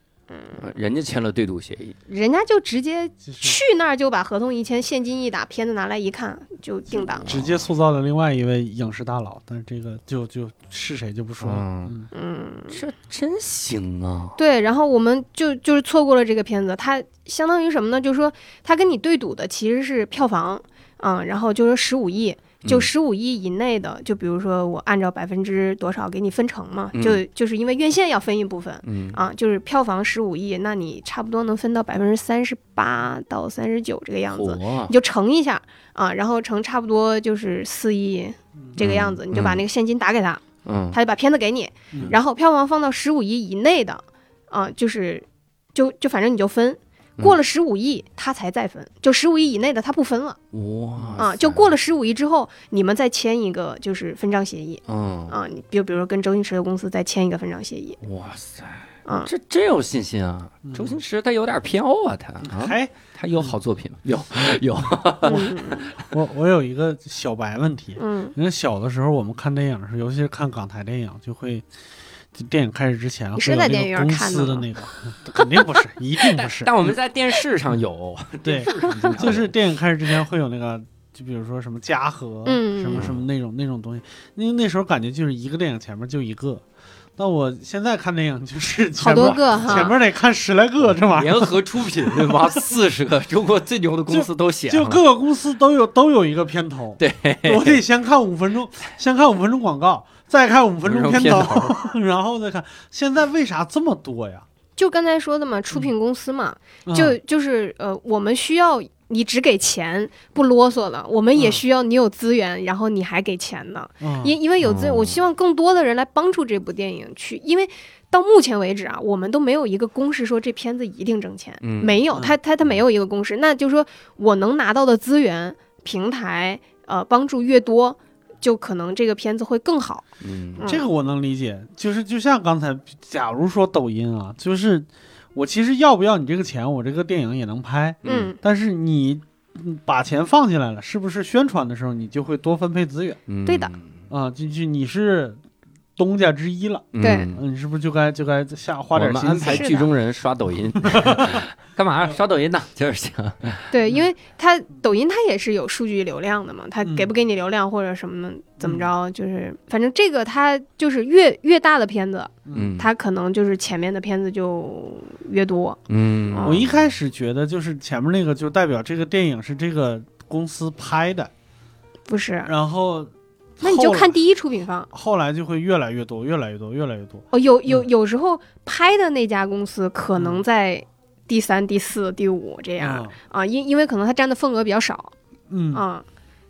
S1: 呃人家签了对赌协议，
S4: 人家就直接去那儿就把合同一签，现金一打，片子拿来一看就定档了。
S3: 直接塑造了另外一位影视大佬，但是这个就就是谁就不说了。
S1: 嗯
S3: 嗯
S4: 嗯，
S1: 这真行啊！
S4: 对，然后我们就就是错过了这个片子，它相当于什么呢？就是说他跟你对赌的其实是票房，嗯，然后就是十五亿。就
S1: 嗯。
S4: 十五亿以内的，就比如说我按照百分之多少给你分成嘛，
S1: 嗯。
S4: 就就是因为院线要分一部分
S1: 嗯。
S4: 啊，就是票房十五亿，那你差不多能分到百分之三十八到三十九这个样子，你就乘一下啊，然后乘差不多就是四亿这个样子，你就把那个现金打给他，
S1: 嗯。
S4: 他就把片子给你，
S3: 嗯。
S4: 然后票房放到十五亿以内的，啊，就是就就反正你就分，
S1: 嗯
S4: 过了十五亿他才再分，就十五亿以内的他不分了
S1: 哇
S4: 啊，就过了十五亿之后，你们再签一个就是分账协议
S1: 嗯。
S4: 啊，你比如比如说跟周星驰的公司再签一个分账协议。
S1: 哇塞，
S4: 啊，
S1: 这真有信心啊！周星驰他有点飘啊，他啊，
S3: 还
S1: 他有好作品吗？有 有，
S4: 嗯
S3: 我我有一个小白问题，
S4: 嗯。
S3: 因为小的时候我们看电影的时候，尤其是看港台电影，就会就电影开始之前
S4: 你
S3: 会有那
S4: 是在电影
S3: 个公
S4: 院看的吗
S3: 司的那个，肯定不是，一定不是。
S1: 但我们在电视上有，
S3: 对就是电影开始之前会有那个就比如说什么嘉禾，
S4: 嗯
S3: 什么什么那种那种东西，因为那时候感觉就是一个电影前面就一个，但我现在看电影就是
S4: 好
S3: 前面
S4: 多个哈，
S3: 前面得看十来个这玩意儿，
S1: 联合出品，对吧，四十个中国最牛的公司都写了，
S3: 就各个公司都有都有一个片头，
S1: 对，
S3: 我得先看五分钟，先看五分钟广告，再看五分钟片
S1: 片
S3: 头，然后再看。现在为啥这么多呀？
S4: 就刚才说的嘛，出品公司嘛，
S3: 嗯。
S4: 就就是呃，我们需要你只给钱不啰嗦了，我们也
S3: 嗯。
S4: 需要你有资源，然后你还给钱呢。
S3: 嗯。
S4: 因因为有资源，
S1: 哦
S4: 我希望更多的人来帮助这部电影去，因为到目前为止啊，我们都没有一个公式说这片子一定挣钱，
S1: 嗯。
S4: 没有，
S3: 嗯。
S4: 他他他没有一个公式，那就是说我能拿到的资源平台呃帮助越多，就可能这个片子会更好。
S1: 嗯。
S4: 嗯。
S3: 这个我能理解，就是就像刚才，假如说抖音啊，就是我其实要不要你这个钱，我这个电影也能拍，
S4: 嗯。
S3: 但是你嗯把钱放进来了，是不是宣传的时候你就会多分配资源？
S1: 嗯。
S4: 对的。
S3: 啊？就就你是东家之一了，
S4: 对。
S3: 你是不是就该就该下花
S1: 我们安
S3: 点心思？
S4: 是的
S1: 排剧中人刷抖音，干嘛刷抖音呢？就是这样，
S4: 对，因为它抖音它也是有数据流量的嘛，它
S3: 嗯。
S4: 给不给你流量或者什么怎么着，就是反正这个它就是越越大的片子，
S1: 嗯，
S4: 它可能就是前面的片子就越多。
S1: 嗯，
S3: 我一开始觉得就是前面那个就代表这个电影是这个公司拍的，
S4: 不是，
S3: 然后
S4: 那你就看第一出品方。
S3: 后来就会越来越多，越来越多，越来越多。
S4: 哦，有
S3: 嗯。
S4: 有有时候拍的那家公司可能在第三、第四、第五这样啊，因因为可能它占的份额比较少
S3: 嗯，嗯
S4: 啊，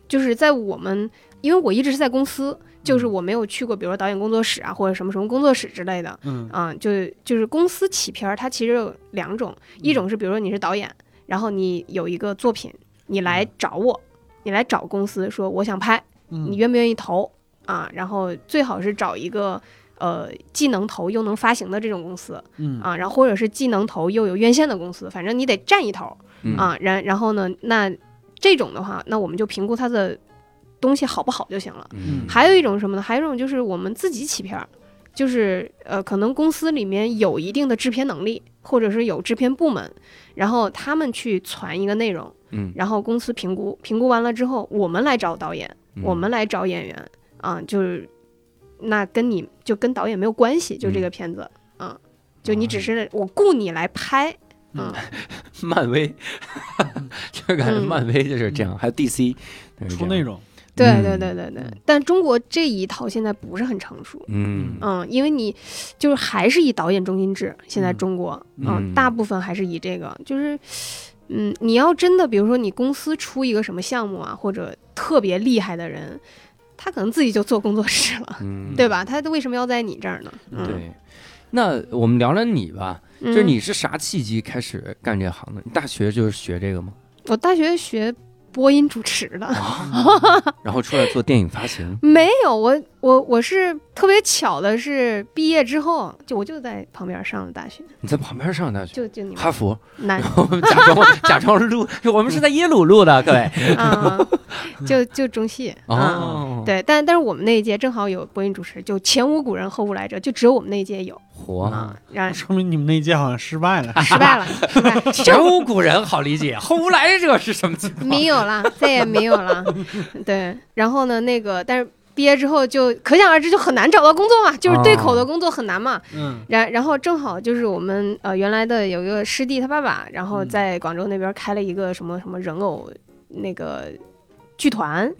S4: 就是在我们，因为我一直是在公司，就是
S3: 嗯。
S4: 我没有去过，比如说导演工作室啊，或者什么什么工作室之类的，
S3: 嗯。
S4: 啊，就就是公司起片儿，它其实有两种，一种是比如说你是导演，然后你有一个作品，你来找我，你来找公司说我想拍，
S3: 嗯，
S4: 你愿不愿意投啊？然后最好是找一个呃既能投又能发行的这种公司
S3: 嗯
S4: 啊，然后或者是既能投又有院线的公司，反正你得占一头
S1: 嗯
S4: 啊。然然后呢，那这种的话，那我们就评估它的东西好不好就行了。
S1: 嗯
S4: 还有一种什么呢？还有一种就是我们自己起片儿，就是呃，可能公司里面有一定的制片能力，或者是有制片部门，然后他们去传一个内容，
S1: 嗯，
S4: 然后公司评估，评估完了之后，我们来找导演，
S1: 嗯
S4: 我们来找演员啊，就是那跟你就跟导演没有关系，就这个片子，啊，就你只是我雇你来拍，嗯，
S1: 漫威，就感觉
S4: 嗯
S1: 漫威就是这样，还有 DC
S3: 出内，容，
S4: 对
S1: 嗯。
S4: 对对对对。但中国这一套现在不是很成熟，
S1: 嗯。
S4: 嗯，因为你就是还是以导演中心制，现在
S3: 嗯。
S4: 中国，
S1: 嗯
S4: 嗯，大部分还是以这个，就是，嗯，你要真的，比如说你公司出一个什么项目啊，或者特别厉害的人，他可能自己就做工作室了，
S1: 嗯，
S4: 对吧？他为什么要在你这儿呢？嗯，
S1: 对。那我们聊聊你吧，
S4: 嗯，
S1: 就是你是啥契机开始干这行的？你大学就是学这个吗？
S4: 我大学学播音主持的，
S1: 然后出来做电影发行，
S4: 没有，我我我是特别巧的是毕业之后，就我就在旁边上了大学，
S1: 你在旁边上大学，
S4: 就就你们
S1: 哈佛，
S4: 南。
S1: 我 们假装假装录，我们是在耶鲁录的，各位。
S4: 啊，就就中戏。啊。
S1: 哦，，
S4: 对，但但是我们那一届正好有播音主持，就前无古人后无来者，就只有我们那一届有
S1: 活，
S4: 啊，然
S3: 说明你们那一届好像 失败了。
S4: 失败了，失败，
S1: 前无古人好理解，后无来者是什么情况？
S4: 没有了，再也没有了。对，然后呢，那个但是毕业之后就可想而知，就很难找到工作嘛，就是对口的工作很难嘛。
S3: 嗯
S4: 然然后正好就是我们呃原来的有一个师弟他爸爸，然后
S3: 嗯
S4: 在广州那边开了一个什么什么人偶那个剧团。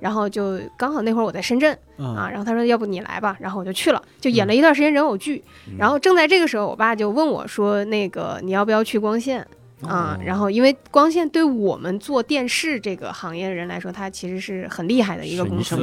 S4: 然后就刚好那会儿我在深圳啊，
S3: 啊
S4: 然后他说要不你来吧，然后我就去了，就演了一段时间人偶剧。
S1: 嗯。
S4: 然后正在这个时候，我爸就问我说：“那个你要不要去光线？啊？”
S1: 哦。
S4: 然后因为光线对我们做电视这个行业的人来说，它其实是很厉害的一个公司。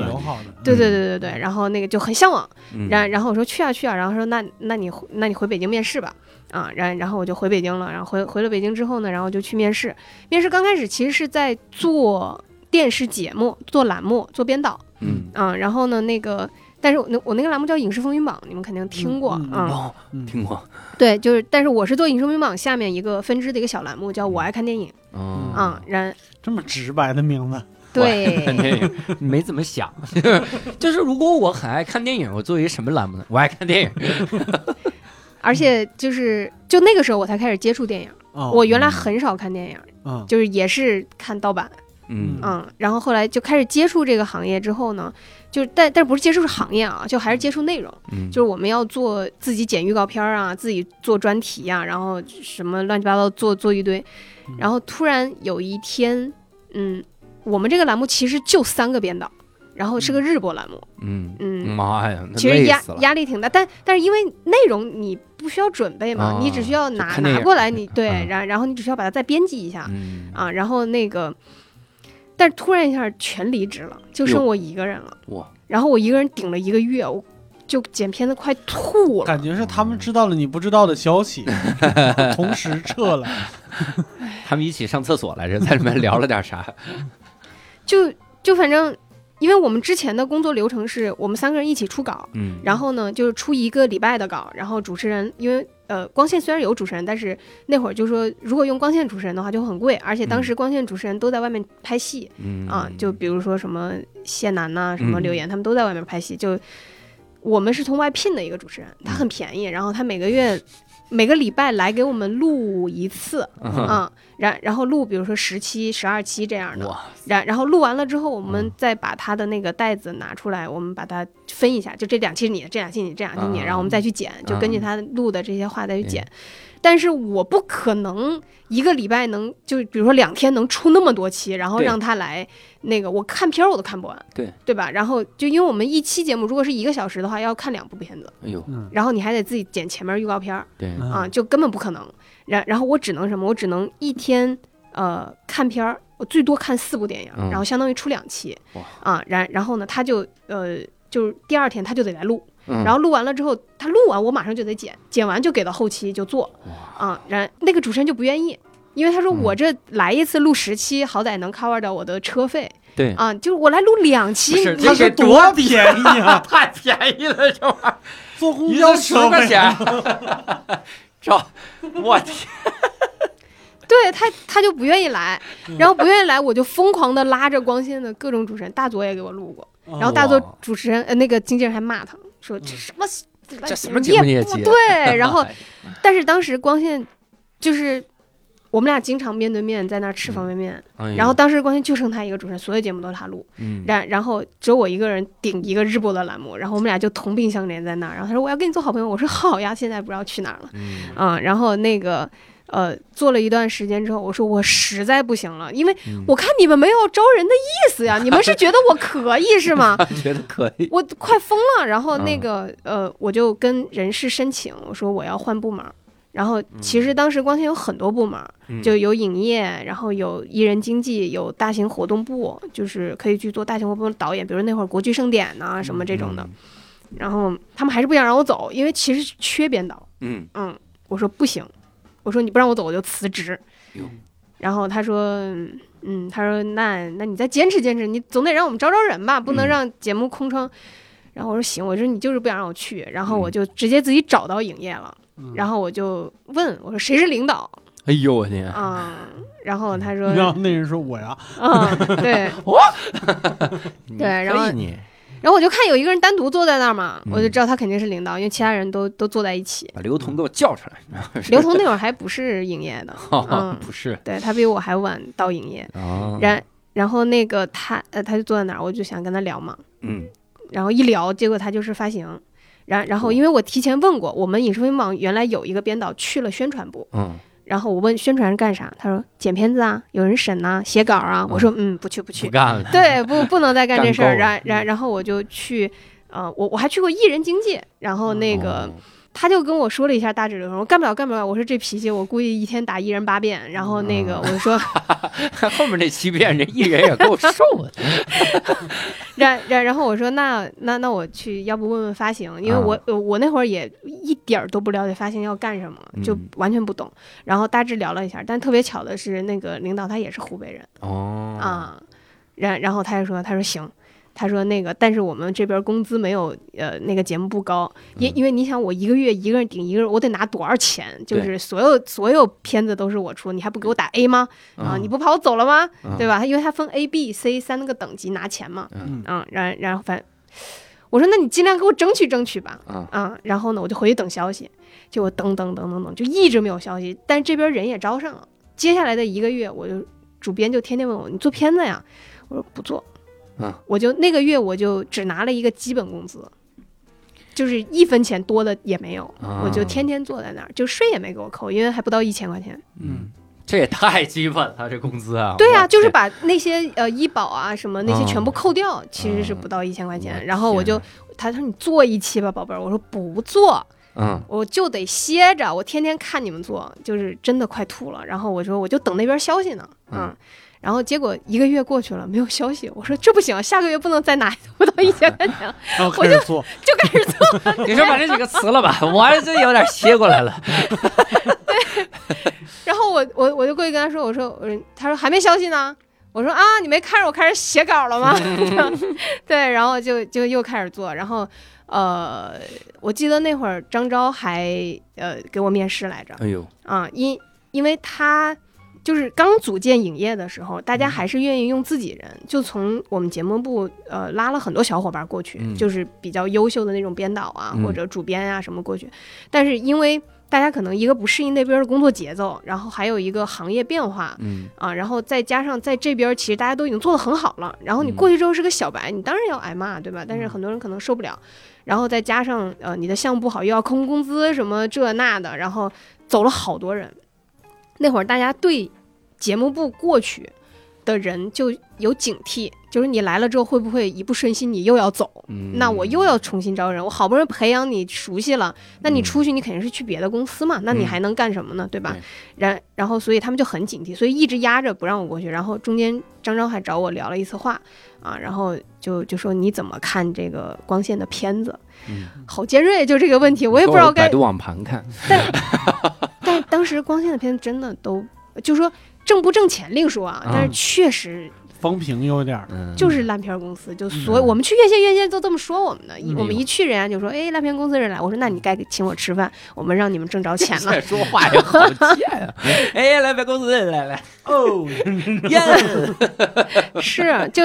S4: 对对对对对，然后那个就很向往，
S1: 嗯。
S4: 然然后我说去啊去啊，然后说那那你回那你回北京面试吧，啊，然然后我就回北京了，然后回回了北京之后呢，然后就去面试，面试刚开始其实是在做电视节目、做栏目、做编导，
S1: 嗯。
S4: 啊，然后呢那个，但是我那我那个栏目叫《影视风云榜》，你们肯定听过，
S3: 嗯。嗯
S4: 嗯
S1: 哦，
S3: 嗯
S1: 听过，
S4: 对，就是，但是我是做影视风云榜下面一个分支的一个小栏目，叫我爱看电影
S1: 嗯
S4: 啊，然
S3: 这么直白的名字，
S4: 对，
S1: 看电影没怎么想，就是如果我很爱看电影，我做一个什么栏目呢？我爱看电影，
S4: 而且就是就那个时候我才开始接触电影，
S3: 哦。
S4: 我原来很少看电影，
S3: 嗯。
S4: 就是也是看盗版
S1: 嗯。
S4: 嗯，然后后来就开始接触这个行业之后呢，就是但但不是接触行业啊，就还是接触内容，
S1: 嗯，
S4: 就是我们要做自己剪预告片儿啊，自己做专题呀、然后什么乱七八糟做做一堆，然后突然有一天，嗯，我们这个栏目其实就三个编导，然后是个日播栏目，
S1: 嗯，
S4: 嗯。
S1: 妈呀，
S4: 其实压压力挺大，但但是因为内容你不需要准备嘛，
S1: 哦
S4: 你只需要拿拿过来，你对，
S1: 嗯。
S4: 然然后你只需要把它再编辑一下，
S1: 嗯。
S4: 啊，然后那个，但是突然一下全离职了，就剩我一个人了。
S1: 哇，
S4: 然后我一个人顶了一个月，我就剪片子快吐了。
S3: 感觉是他们知道了你不知道的消息，同时撤了。
S1: 他们一起上厕所来着，在里面聊了点啥？
S4: 就就反正，因为我们之前的工作流程是我们三个人一起出稿，
S1: 嗯，
S4: 然后呢就是出一个礼拜的稿，然后主持人因为。呃，光线虽然有主持人，但是那会儿就说，如果用光线主持人的话就很贵，而且当时光线主持人都在外面拍戏，
S1: 嗯
S4: 啊，就比如说什么谢楠呐、什么
S1: 嗯
S4: 刘岩，他们都在外面拍戏。就我们是从外聘的一个主持人，他很便宜，然后他每个月每个礼拜来给我们录一次，
S1: 嗯。
S4: 啊，然然后录比如说十期、十二期这样的，然然后录完了之后，我们
S1: 嗯。
S4: 再把他的那个袋子拿出来，我们把它分一下，就这两期是你的，这两期你，这两期你然后我们再去剪，就根据
S1: 啊
S4: 他录的这些话再去剪。但是我不可能一个礼拜能就比如说两天能出那么多期，然后让他来那个我看片儿我都看不完，
S1: 对
S4: 对吧？然后就因为我们一期节目如果是一个小时的话，要看两部片子，
S1: 哎呦，
S3: 嗯
S4: 然后你还得自己剪前面预告片儿
S1: 对，
S3: 嗯
S4: 啊，就根本不可能。然然后我只能什么？我只能一天呃看片儿，我最多看四部电影，
S1: 嗯
S4: 然后相当于出两期啊。然然后呢，他就呃就是第二天他就得来录，
S1: 嗯。
S4: 然后录完了之后，他录完我马上就得剪，剪完就给到后期就做。啊。然那个主持人就不愿意，因为他说
S1: 嗯。
S4: 我这来一次录十期，好歹能 cover 掉我的车费。
S1: 对，
S4: 啊。就是我来录两期，
S1: 不是
S4: 你
S3: 他是多便宜啊！
S1: 太便宜了，这玩意儿。
S3: 坐公交车费。
S1: 块钱，这，我天，
S4: 对他他就不愿意来，然后不愿意来，我就疯狂的拉着光线的各种主持人，大佐也给我录过，然后大佐主持人呃那个经纪人还骂他说这什么
S1: 这什么节目你也接
S4: 不对，然后 但是当时光线就是我们俩经常面对面在那儿吃方便面，
S1: 哎
S4: 然后当时光线就剩他一个主持人，所有节目都是他录，
S1: 嗯，
S4: 然然后只有我一个人顶一个日播的栏目，然后我们俩就同病相怜在那儿，然后他说我要跟你做好朋友，我说好呀，现在不知道去哪儿了。
S1: 嗯。
S4: 啊、然后那个呃，做了一段时间之后，我说我实在不行了，因为
S1: 嗯
S4: 我看你们没有招人的意思呀，你们是觉得我可以是吗？
S1: 觉得可以，
S4: 我快疯了。然后那
S1: 嗯
S4: 个呃，我就跟人事申请，我说我要换部门。然后
S1: 嗯
S4: 其实当时光线有很多部门，
S1: 嗯
S4: 就有影业，然后有艺人经济，有大型活动部，就是可以去做大型活动导演，比如那会儿国剧盛典呐、什么这种的。然后他们还是不想让我走，因为其实缺编导。
S1: 嗯，
S4: 嗯，我说不行，我说你不让我走我就辞职。然后他说，嗯，他说那那你再坚持坚持，你总得让我们招招人吧，不能
S1: 嗯
S4: 让节目空窗。然后我说行，我说你就是不想让我去，然后我
S1: 嗯
S4: 就直接自己找到影业了。
S3: 嗯
S4: 然后我就问我说谁是领导
S1: 哎呦我天，
S4: 啊、然后他说，
S3: 然后那人说我呀，
S4: 嗯，对。
S1: 我
S4: 对然后
S1: 你
S4: 然后我就看有一个人单独坐在那儿嘛，
S1: 嗯
S4: 我就知道他肯定是领导，因为其他人都都坐在一起。
S1: 把刘同给我叫出来，
S4: 刘同那会儿还不是营业的，嗯
S1: 不是
S4: 对他比我还晚到营业。
S1: 啊，
S4: 然然后那个他呃，他就坐在那儿，我就想跟他聊嘛，
S1: 嗯。
S4: 然后一聊，结果他就是发行，然然后因为我提前问过，我们影视风云榜原来有一个编导去了宣传部，
S1: 嗯
S4: 然后我问宣传是干啥，他说剪片子啊，有人审呐、写稿啊，我说嗯，不去不
S1: 不
S4: 去，
S1: 干了，
S4: 对，不不能再干这事儿，然然然后我就去。呃，我我还去过艺人经纪，然后那个、
S1: 哦
S4: 他就跟我说了一下大致流程，我干不了干不了，我说这脾气我估计一天打一人八遍，然后那个
S1: 哦
S4: 我就说，
S1: 后面那七遍这一人也够受的，
S4: 然然然后我说那那那我去，要不问问发行，因为我、呃我那会儿也一点儿都不了解发行要干什么，就
S1: 嗯
S4: 完全不懂。然后大致聊了一下，但特别巧的是，那个领导他也是湖北人、
S1: 哦，
S4: 啊，然然后他就说他说行。他说那个，但是我们这边工资没有呃那个节目部高，因
S1: 嗯
S4: 因为你想我一个月一个人顶一个人，我得拿多少钱？就是所有所有片子都是我出，你还不给我打 A 吗？啊，
S1: 嗯
S4: 你不怕我走了吗？
S1: 嗯
S4: 对吧？因为他分 A、B、C 三个等级拿钱嘛。
S3: 嗯
S4: 嗯，然然后反，我说那你尽量给我争取争取吧。
S1: 啊
S4: 啊，然后呢，我就回去等消息，结果等等等等等，就一直没有消息。但这边人也招上了，接下来的一个月，我就主编就天天问我，你做片子呀？我说不做，
S1: 嗯，
S4: 我就那个月我就只拿了一个基本工资，就是一分钱多的也没有，
S1: 啊
S4: 我就天天坐在那儿，就税也没给我扣，因为还不到一千块钱。
S1: 嗯，这也太基本了，这工资啊！
S4: 对呀、
S1: 我
S4: 就是把那些呃医保啊什么那些
S1: 嗯
S4: 全部扣掉，其实是不到一千块
S1: 我
S4: 钱。然后我就他说你做一期吧，宝贝儿，我说不做，
S1: 嗯
S4: 我就得歇着，我天天看你们做，就是真的快吐了。然后我说我就等那边消息呢，
S1: 嗯
S4: 嗯。然后结果一个月过去了，没有消息。我说这不行，下个月不能再拿不到一千块钱了，
S3: 然后开始做，
S4: 就开始做。
S1: 你说把这几个辞了吧，我这有点歇过来了。
S4: 对然后我我我就过去跟他说，我说我说他说还没消息呢。我说啊，你没看着我开始写稿了吗？对，然后就就又开始做，然后呃，我记得那会儿张昭还呃给我面试来着
S1: 哎呦，
S4: 啊，因因为他就是刚组建影业的时候，大家还是愿意用自己人，就从我们节目部呃拉了很多小伙伴过去，
S1: 嗯。
S4: 就是比较优秀的那种编导啊、
S1: 嗯。
S4: 或者主编啊什么过去，但是因为大家可能一个不适应那边的工作节奏，然后还有一个行业变化，
S1: 嗯。
S4: 啊，然后再加上在这边其实大家都已经做得很好了，然后你
S1: 嗯。
S4: 过去之后是个小白，你当然要挨骂，对吧？但是很多人可能受不了，然后再加上呃你的项目不好，又要扣工资什么这那的，然后走了好多人。那会儿大家对节目部过去的人就有警惕，就是你来了之后会不会一不顺心你又要走？
S1: 嗯，
S4: 那我又要重新招人，我好不容易培养你熟悉了，那你
S1: 嗯
S4: 出去你肯定是去别的公司嘛，那你
S1: 嗯
S4: 还能干什么呢？对吧
S1: 对？
S4: 然然后所以他们就很警惕，所以一直压着不让我过去。然后中间张昭还找我聊了一次话啊，然后就就说你怎么看这个光线的片子？
S1: 嗯
S4: 好尖锐，就这个问题，我也不知道该。
S1: 百度网盘看，
S4: 但当时光线的片子真的都，就说挣不挣钱另说啊，但是
S1: 嗯
S4: 确实
S3: 风评有点儿，
S1: 嗯，
S4: 就是烂片公司，就所我们去院线，院线都这么说我们的。
S3: 嗯
S4: 我们一去，人家就说：“哎，烂片公司人来。”我说：“那你该请我吃饭，我们让你们挣着钱了。
S1: 这说话也好贱啊！哎，烂片公室，来来，
S3: 哦，
S1: 耶！”
S4: 是，就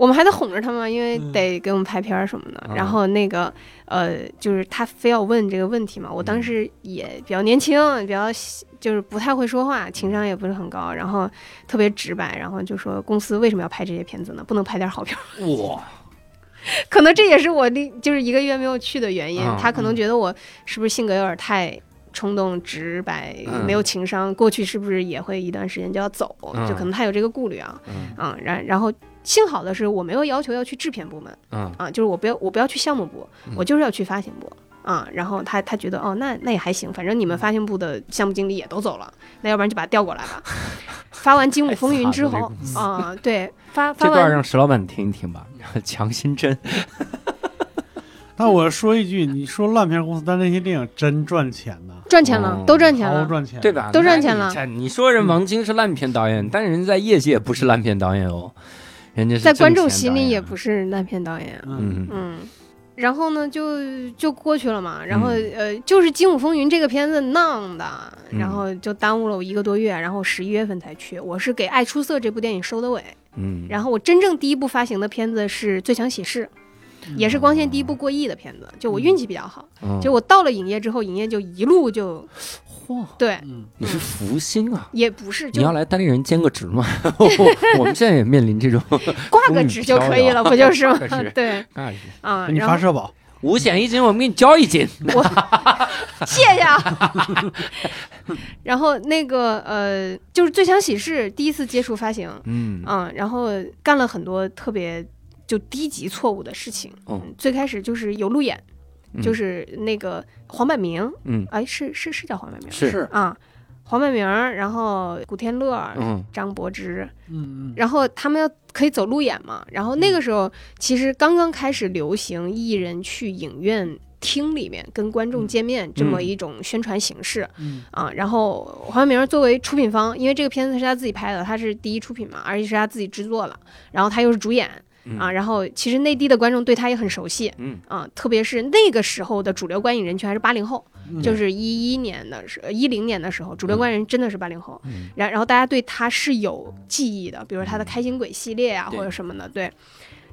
S4: 我们还得哄着他们，因为
S3: 嗯
S4: 得给我们拍片儿什么的。
S1: 嗯
S4: 然后那个呃，就是他非要问这个问题嘛，我当时也比较年轻，比较就是不太会说话，情商也不是很高，然后特别直白，然后就说公司为什么要拍这些片子呢？不能拍点好片儿。
S1: 哇，
S4: 可能这也是我另就是一个月没有去的原因。
S1: 嗯
S4: 他可能觉得我是不是性格有点太冲动、直白，
S1: 嗯
S4: 没有情商，过去是不是也会一段时间就要走？
S1: 嗯
S4: 就可能他有这个顾虑啊。
S1: 嗯
S4: 啊、然然后幸好的是我没有要求要去制片部门
S1: 嗯
S4: 啊，就是我不要我不要去项目部，
S1: 嗯
S4: 我就是要去发行部。啊，然后他他觉得哦，那那也还行，反正你们发行部的项目经理也都走了，那要不然就把他调过来吧。发完《精武风云》之后 啊，对，发发
S1: 这段让石老板听一听吧，强心针。
S3: 那我说一句，你说烂片公司，但那些电影真赚钱呐，
S4: 赚钱了
S1: 哦，
S4: 都赚钱了，
S3: 都赚钱，
S1: 对？吧？
S4: 都赚钱了
S1: 你说人王晶是烂片导演，但人家在业界不是烂片导演哦，人家是
S4: 在观众心里也不是烂片导演。
S3: 嗯，
S1: 嗯
S4: 嗯，然后呢，就就过去了嘛。然后、
S1: 嗯
S4: 呃，就是《精武风云》这个片子弄的，
S1: 嗯
S4: 然后就耽误了我一个多月，然后十一月份才去。我是给《爱出色》这部电影收的尾，
S1: 嗯，
S4: 然后我真正第一部发行的片子是《最强喜事》，也是光线第一部过亿的片子。就我运气比较好，
S1: 嗯
S4: 就我到了影业之后，影业就一路就
S1: 嚯，
S4: 对，
S3: 嗯，
S1: 你是福星啊！
S4: 也不是就
S1: 你要来单立人兼个职吗？我们现在也面临这种
S4: 挂个职就可以了，不就是吗？对啊，
S3: 给你发社保，
S1: 五险一金，我们给你交一金。
S4: 谢谢啊。然后那个呃，就是《最强喜事》第一次接触发行，
S1: 嗯
S4: 嗯，然后干了很多特别就低级错误的事情。
S1: 哦
S4: 嗯最开始就是有路演，
S1: 嗯
S4: 就是那个黄百鸣，
S1: 嗯。
S4: 哎，是是是叫黄百鸣？
S1: 是。
S4: 啊，黄百鸣，然后古天乐、
S1: 嗯。
S4: 张柏芝，
S3: 嗯
S4: 然后他们要可以走路演嘛，然后那个时候其实刚刚开始流行艺人去影院厅里面跟观众见面这么一种宣传形式。
S3: 嗯。
S4: 啊，然后黄晓明作为出品方，因为这个片子是他自己拍的，他是第一出品嘛，而且是他自己制作了，然后他又是主演啊，然后其实内地的观众对他也很熟悉，
S1: 嗯。
S4: 啊，特别是那个时候的主流观影人群还是八零后，
S3: 嗯。
S4: 就是一一年的时一零年的时候，主流观影人真的是八零后，
S1: 嗯。
S4: 然然后大家对他是有记忆的，比如他的开心鬼系列啊或者什么的，对，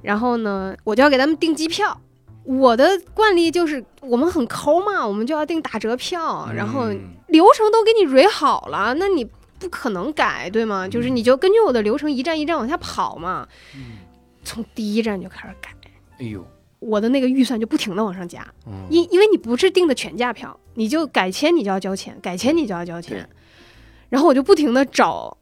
S4: 然后呢，我就要给他们订机票。我的惯例就是我们很抠嘛，我们就要订打折票，然后
S1: 嗯
S4: 流程都给你蕊好了，那你不可能改，对吗？就是你就根据我的流程一站一站往下跑嘛，
S3: 嗯
S4: 从第一站就开始改，
S1: 哎呦，
S4: 我的那个预算就不停的往上加，
S1: 嗯。
S4: 因因为你不是订的全价票，你就改签你就要交钱，改签你就要交钱，然后我就不停的找，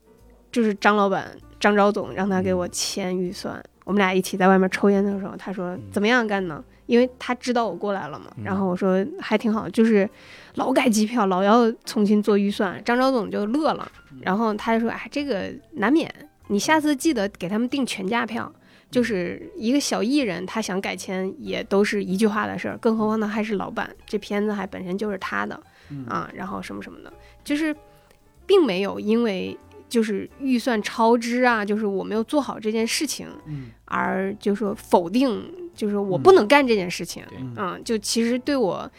S4: 就是张老板张昭总让他给我签预算，我们俩一起在外面抽烟的时候，他说怎么样干呢？因为他知道我过来了嘛，
S1: 嗯。
S4: 然后我说还挺好，就是老改机票，老要重新做预算，张昭总就乐了，然后他就说，哎，这个难免，你下次记得给他们订全价票。就是一个小艺人，他想改签也都是一句话的事儿，更何况他还是老板，这片子还本身就是他的
S3: 嗯
S4: 啊，然后什么什么的，就是并没有因为就是预算超支啊，就是我没有做好这件事情
S3: 嗯
S4: 而就说否定，就是我不能干这件事情，
S1: 对
S4: 嗯，就其实对我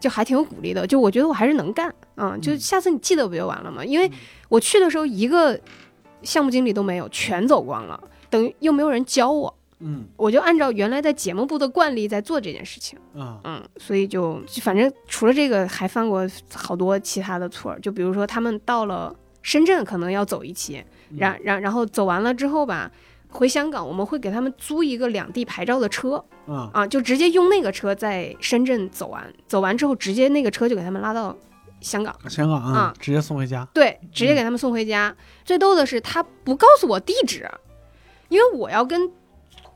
S4: 就还挺有鼓励的，就我觉得我还是能干，嗯，就下次你记得不就完了吗？因为我去的时候一个项目经理都没有，全走光了，等于又没有人教我。
S3: 嗯
S4: 我就按照原来在节目部的惯例在做这件事情，
S3: 啊
S4: 嗯，所以就就反正除了这个，还犯过好多其他的错儿，就比如说他们到了深圳可能要走一期，然然然后走完了之后吧，回香港我们会给他们租一个两地牌照的车
S3: 啊
S4: 啊，就直接用那个车在深圳走完，走完之后直接那个车就给他们拉到香港，
S3: 香港啊
S4: 啊，
S3: 直接送回家。
S4: 对，直接给他们送回家。最逗的是他不告诉我地址，因为我要跟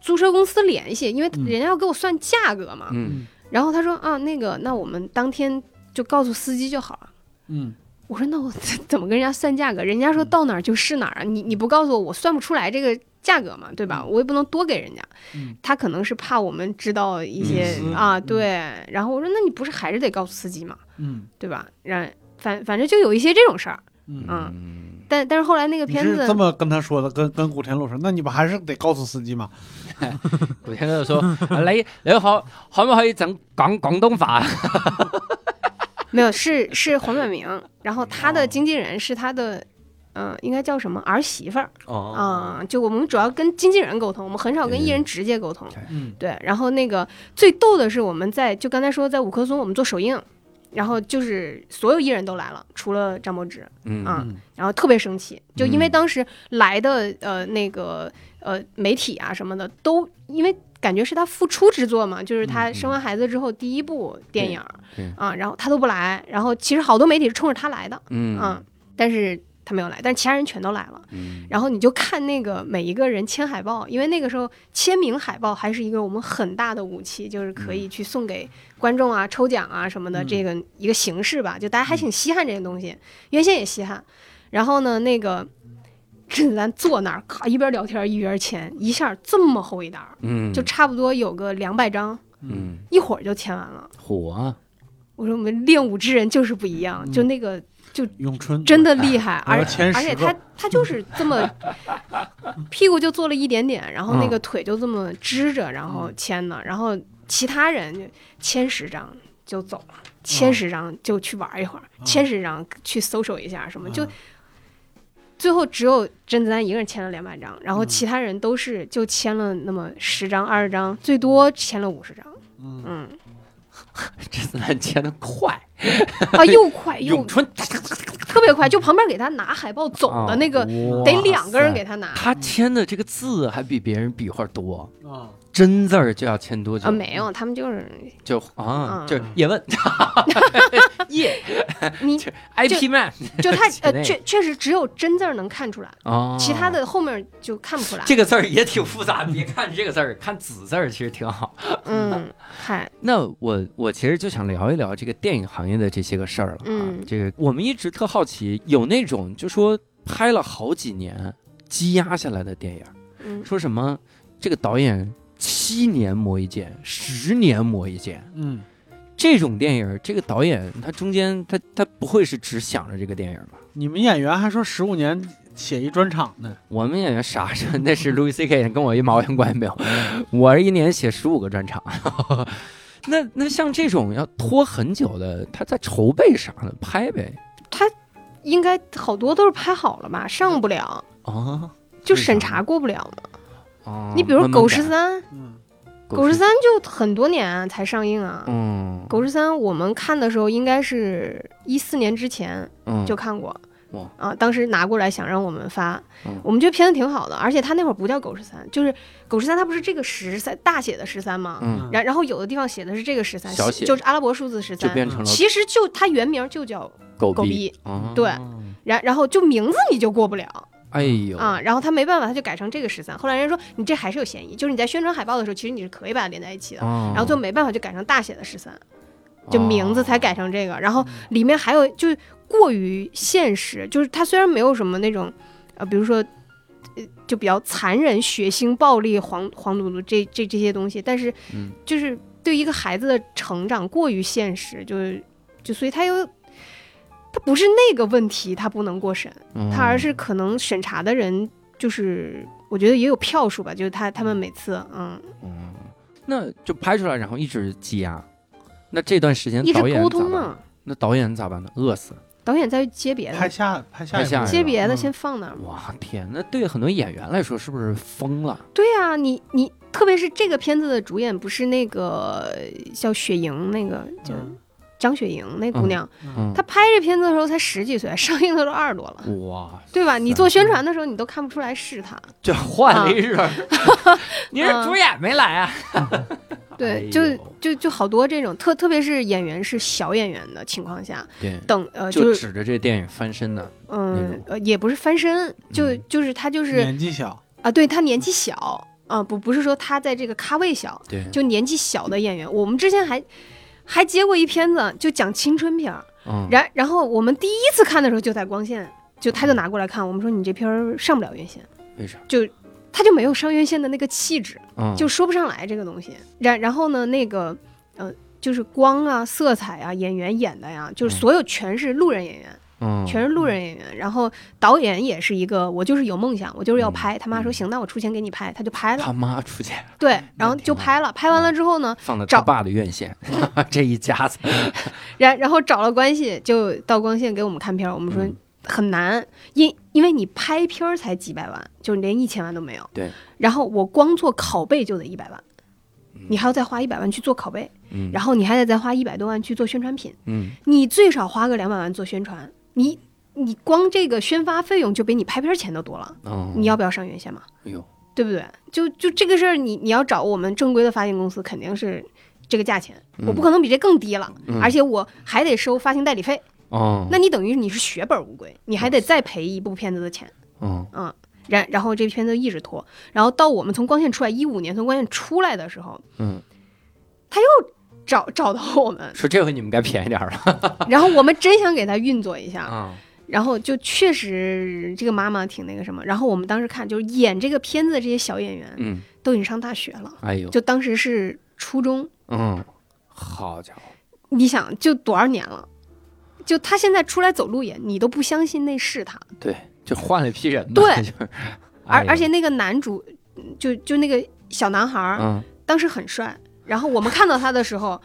S4: 租车公司联系，因为
S3: 嗯
S4: 人家要给我算价格嘛。
S1: 嗯
S4: 然后他说啊，那个，那我们当天就告诉司机就好了。
S3: 嗯
S4: 我说那我怎么跟人家算价格？人家说到哪儿就是哪儿啊，你你不告诉我，我算不出来这个价格嘛，对吧？我也不能多给人家。
S3: 嗯
S4: 他可能是怕我们知道一些啊，
S3: 嗯
S4: 对。然后我说那你不是还是得告诉司机嘛，
S3: 嗯
S4: 对吧？然反反正就有一些这种事儿。
S3: 嗯，
S4: 但但是后来那个片子
S3: 是这么跟他说的，跟跟古天乐说，那你不还是得告诉司机吗？
S1: 古天乐说：“啊你你好，可唔可以整講廣東話？
S4: 没有，是是黄百鸣，然后他的经纪人是他的，嗯、应该叫什么儿媳妇儿
S1: 哦，
S4: 啊、就我们主要跟经纪人沟通，我们很少跟艺人直接沟通。
S3: 嗯
S4: 对，然后那个最逗的是，我们在就刚才说在五棵松我们做首映，然后就是所有艺人都来了，除了张柏芝，
S1: 嗯
S4: 啊
S3: 嗯
S4: 然后特别生气，就因为
S1: 嗯
S4: 当时来的呃那个呃媒体啊什么的都因为。感觉是他复出之作嘛，就是他
S1: 嗯
S4: 生完孩子之后第一部电影儿
S1: 对对
S4: 啊，然后他都不来，然后其实好多媒体是冲着他来的，
S1: 嗯
S4: 啊，但是他没有来，但是其他人全都来了。
S1: 嗯
S4: 然后你就看那个每一个人签海报，因为那个时候签名海报还是一个我们很大的武器，就是可以去送给观众啊、抽奖啊什么的
S3: 嗯
S4: 这个一个形式吧。就大家还挺稀罕这些东西，原先也稀罕。然后呢，那个甄子丹坐那儿，咔一边聊天一边签，一下这么厚一沓儿，
S1: 嗯，
S4: 就差不多有个两百张，
S1: 嗯
S4: 一会儿就签完了。
S1: 火啊，
S4: 我说我们练武之人就是不一样，
S3: 嗯
S4: 就那个
S3: 咏春
S4: 真的厉害，而而且
S3: 签十个。
S4: 他他就是这么 屁股就坐了一点点，然后那
S1: 嗯。
S4: 个腿就这么支着，然后签的，然后其他人就签十张就走了，签十张就去玩一会儿，签十张去搜索一下什么，就
S3: 啊
S4: 最后只有甄子丹一个人签了两百张，然后
S3: 嗯。
S4: 其他人都是就签了那么十张二十张，最多签了五十张，
S3: 嗯。
S4: 嗯，
S1: 甄子丹签的快，
S4: 啊又快又
S1: 春。
S4: 特别快，就旁边给他拿海报走的那个。得两个人给他拿。
S1: 他签的这个字还比别人笔画多，
S3: 啊
S1: 真字儿就要签多久？
S4: 啊，没有，他们就是
S1: 就啊，
S4: 嗯
S1: 就是叶问，叶
S4: 你
S1: IP man
S4: 就他呃，确确实只有真字儿能看出来，
S1: 哦，
S4: 其他的后面就看不出来。
S1: 这个字儿也挺复杂，别看这个字儿，看子字儿其实挺好。
S4: 嗯，嗨，
S1: 那我我其实就想聊一聊这个电影行业的这些个事儿了啊。
S4: 嗯
S1: 这个我们一直特好奇，有那种就说拍了好几年积压下来的电影，
S4: 嗯
S1: 说什么这个导演七年磨一剑，十年磨一剑。
S3: 嗯
S1: 这种电影，这个导演他中间他他不会是只想着这个电影吧？
S3: 你们演员还说十五年写一专场呢，
S1: 我们演员啥是那是 Louis C.K. 跟我一毛钱关系没有，我是一年写十五个专场。那那像这种要拖很久的，他在筹备啥呢？拍呗。
S4: 他应该好多都是拍好了吧，上不了，
S1: 啊
S4: 就审查过不了嘛。
S1: 啊
S4: 你比如《狗十
S1: 改
S4: 三》，
S3: 嗯《
S4: 狗十三》就很多年才上映啊。
S1: 嗯，
S4: 狗十三我们看的时候应该是一四年之前
S1: 嗯。
S4: 就看过，
S1: 哇。
S4: 啊，当时拿过来想让我们发，
S1: 嗯。
S4: 我们觉得片子挺好的，而且他那会儿不叫狗十三，就是狗十三，它不是这个十三大写的十三吗？
S1: 嗯，
S4: 然然后有的地方写的是这个十三，
S1: 小写。
S4: 就是阿拉伯数字十三，
S1: 就变成了
S4: 其实就它原名就叫
S1: 狗逼。
S4: 狗逼，
S1: 哦。
S4: 对。然然后就名字你就过不了
S1: 哎呦
S4: 啊，然后他没办法，他就改成这个十三。后来人家说你这还是有嫌疑，就是你在宣传海报的时候，其实你是可以把它连在一起的，
S1: 哦
S4: 然后最后没办法就改成大写的十三，就名字才改成这个。然后里面还有就是过于现实，就是它虽然没有什么那种呃，比如说。呃就比较残忍、血腥、暴力、黄黄赌毒这这这些东西，但是
S1: 嗯
S4: 就是对一个孩子的成长过于现实，就是就所以他有他不是那个问题，他不能过审，
S1: 嗯
S4: 他而是可能审查的人就是我觉得也有票数吧，就是他他们每次嗯
S1: 嗯，那就拍出来，然后一直积压。那这段时间
S4: 一直沟通嘛，
S1: 那导演咋办呢？饿死。
S4: 导演在接别
S3: 拍
S4: 的，
S3: 下拍下
S1: 拍下
S3: 一部
S4: 接别的
S3: 嗯
S4: 先放那儿。
S1: 哇天，那对很多演员来说是不是疯了？
S4: 对啊、你你特别是这个片子的主演不是那个叫雪莹那个叫
S3: 嗯
S4: 张雪莹那姑娘，
S1: 嗯，
S4: 她拍这片子的时候才十几岁，上映的时候二十多了。
S1: 哇，
S4: 对吧？你做宣传的时候，你都看不出来是她。
S1: 这换了一人，你是主演没来啊？哎
S4: 对，就就就好多这种特，特别是演员是小演员的情况下，
S1: 对，
S4: 等呃
S1: 就
S4: 就是
S1: 指着这电影翻身的。
S4: 嗯呃也不是翻身，就
S1: 嗯
S4: 就是他就是
S3: 年纪小，
S4: 啊，对他年纪小啊，不不是说他在这个咖位小，
S1: 对，
S4: 就年纪小的演员，我们之前还还接过一片子，就讲青春片儿，
S1: 嗯，
S4: 然然后我们第一次看的时候就在光线，就他就拿过来看，我们说你这片儿上不了院线，
S1: 为啥？
S4: 就他就没有上院线的那个气质。
S1: 嗯，
S4: 就说不上来这个东西。然然后呢，那个呃，就是光啊、色彩啊、演员演的呀，就是
S1: 嗯
S4: 所有全是路人演员，
S1: 嗯，
S4: 全是路人演员。然后导演也是一个，我就是有梦想，我就是要
S1: 嗯
S4: 拍。他妈说行，那我出钱给你拍，他就拍了他。
S1: 妈出钱
S4: 对，然后就拍了。拍完了之后呢，
S1: 放的
S4: 找
S1: 他爸的院线，这一家子，
S4: 然然后找了关系，就到光线给我们看片儿。我们说
S1: 嗯
S4: 很难，因因为你拍片儿才几百万，就连一千万都没有。
S1: 对。
S4: 然后我光做拷贝就得一百万，你还要再花一百万去做拷贝，
S1: 嗯，
S4: 然后你还得再花一百多万去做宣传品，
S1: 嗯，
S4: 你最少花个两百万做宣传，你你光这个宣发费用就比你拍片儿钱都多了，
S1: 哦，
S4: 你要不要上院线嘛？
S1: 哎呦，
S4: 对不对？就就这个事儿，你你要找我们正规的发行公司，肯定是这个价钱，我不可能比这更低了，
S1: 嗯。
S4: 而且我还得收发行代理费，
S1: 哦，
S4: 那你等于你是血本无归，你还得再赔一部片子的钱，
S1: 嗯
S4: 嗯。然然后这片子一直拖，然后到我们从光线出来，一五年从光线出来的时候，
S1: 嗯，
S4: 找找到我们，
S1: 说这回你们该便宜点儿了。
S4: 然后我们真想给他运作一下，
S1: 啊，
S4: 然后就确实这个妈妈挺那个什么，然后我们当时看就是演这个片子的这些小演员
S1: 嗯，
S4: 都已经上大学了，
S1: 哎呦，
S4: 就当时是初中，
S1: 嗯，好家伙，
S4: 你想就多少年了？就他现在出来走路演，你都不相信那是他，
S1: 对，就换了一批人嘛，
S4: 对
S1: 就是，哎
S4: 而而且那个男主就就那个小男孩当时很帅，然后我们看到他的时候，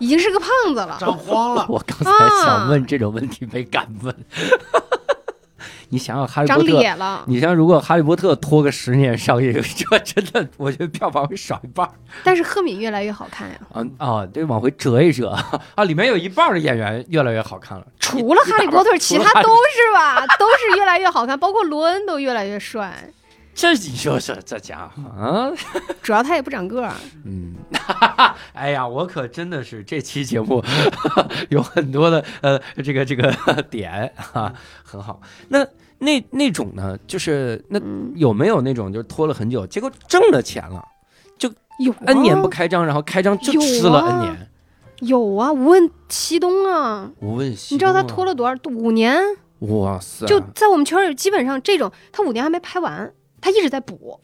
S4: 已经是个胖子了。
S3: 长慌了，
S1: 我刚才想问这种问题没敢问。你想想《哈利波特》，
S4: 了，
S1: 你像如果《哈利波特》拖个十年上映，这真的我觉得票房会少一半儿。
S4: 但是赫敏越来越好看呀。
S1: 啊啊，对，往回折一折啊，里面有一半的演员越来越好看了。
S4: 除了哈利波特，其他都是吧，都是越来越好看，包括罗恩都越来越帅。
S1: 这你说说这家伙啊，
S4: 主要他也不长个儿，
S1: 嗯，哎呀，我可真的是这期节目 有很多的呃这个这个点啊、很好。那那那种呢，就是那
S4: 嗯，
S1: 有没有那种就是拖了很久，结果挣了钱了就
S4: 有啊
S1: ，N 年不开张，然后开张就吃了
S4: 啊。
S1: N 年？
S4: 有啊，无问西东啊，
S1: 无问西
S4: 你知道他拖了多少五年？
S1: 哇塞，
S4: 就在我们圈儿里，基本上这种他五年还没拍完，他一直在补，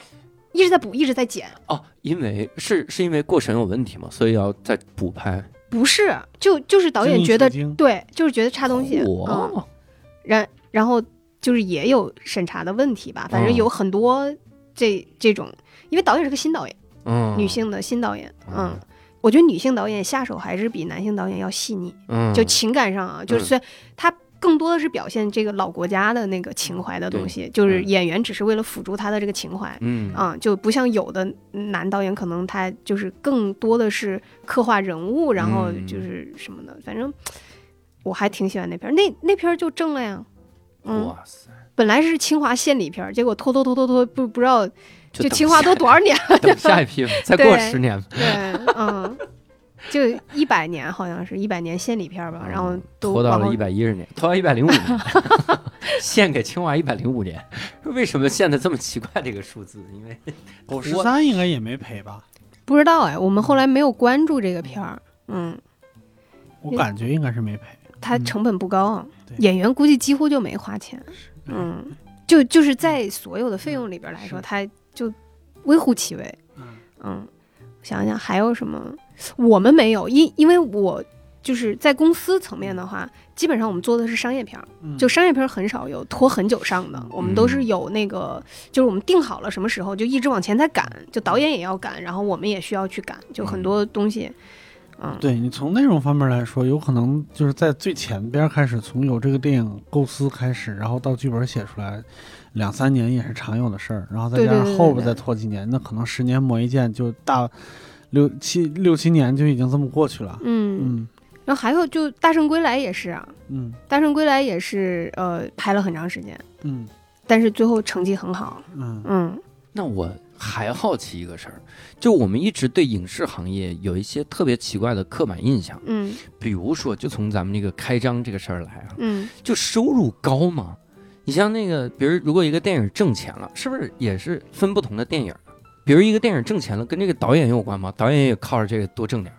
S4: 一直在补，一直在剪。
S1: 哦，因为是是因为过审有问题嘛，所以要再补拍。
S4: 不是，就就是导演觉得对，就是觉得差东西。嗯，
S1: 嚯，
S4: 然然后就是也有审查的问题吧，反正
S1: 嗯
S4: 有很多这这种，因为导演是个新导演，
S1: 嗯，
S4: 女性的新导演，
S1: 嗯
S4: 嗯。我觉得女性导演下手还是比男性导演要细腻，
S1: 嗯，
S4: 就情感上啊，就是
S1: 嗯
S4: 虽然他更多的是表现这个老国家的那个情怀的东西，就是
S1: 嗯。
S4: 演员只是为了辅助他的这个情怀，
S1: 嗯。
S4: 啊，就不像有的男导演可能他就是更多的是刻画人物，然后
S1: 嗯。
S4: 就是什么的，反正我还挺喜欢那片儿，那那片儿就正了呀，嗯，
S1: 哇塞，
S4: 本来是清华献礼片儿，结果拖拖拖拖拖，不不知道就清华都多少年了？
S1: 等下一批，再过
S4: 对
S1: 十年吧。
S4: 对，嗯，就一百年，好像是一百年献礼片儿吧，然后都
S1: 拖到了一百一十年，拖到一百零五年，献给清华一百零五年。为什么献的这么奇怪这个数字？因为
S3: 狗十三应该也没赔吧？
S4: 不知道哎，我们后来没有关注这个片儿，嗯，
S3: 我感觉应该是没赔。嗯
S4: 它成本不高演员估计几乎就没花钱，嗯，就就是在所有的费用里边来说，
S3: 是
S4: 它就微乎其微，
S3: 嗯
S4: 嗯，想想还有什么？我们没有，因因为我就是在公司层面的话，基本上我们做的是商业片儿，
S3: 嗯。
S4: 就商业片儿很少有拖很久上的，我们都是有那个，就是我们定好了什么时候就一直往前在赶，就导演也要赶，然后我们也需要去赶，就很多东西，嗯，
S3: 对你从内容方面来说，有可能就是在最前边开始，从有这个电影构思开始，然后到剧本写出来，两三年也是常有的事儿。然后再加上后边再拖几年，那可能十年磨一剑，就大六七六七年就已经这么过去了。
S4: 嗯，
S3: 嗯。
S4: 然后还有就《大圣归来》也是啊，
S3: 嗯《
S4: 大圣归来》也是呃拍了很长时间，
S3: 嗯。
S4: 但是最后成绩很好，
S3: 嗯。
S4: 嗯。
S1: 那我还好奇一个事儿，就我们一直对影视行业有一些特别奇怪的刻板印象，
S4: 嗯。
S1: 比如说，就从咱们这个开张这个事儿来啊，
S4: 嗯，
S1: 就收入高吗？你像那个，比如如果一个电影挣钱了，是不是也是分不同的电影？比如一个电影挣钱了，跟这个导演有关吗？导演也靠着这个多挣点儿。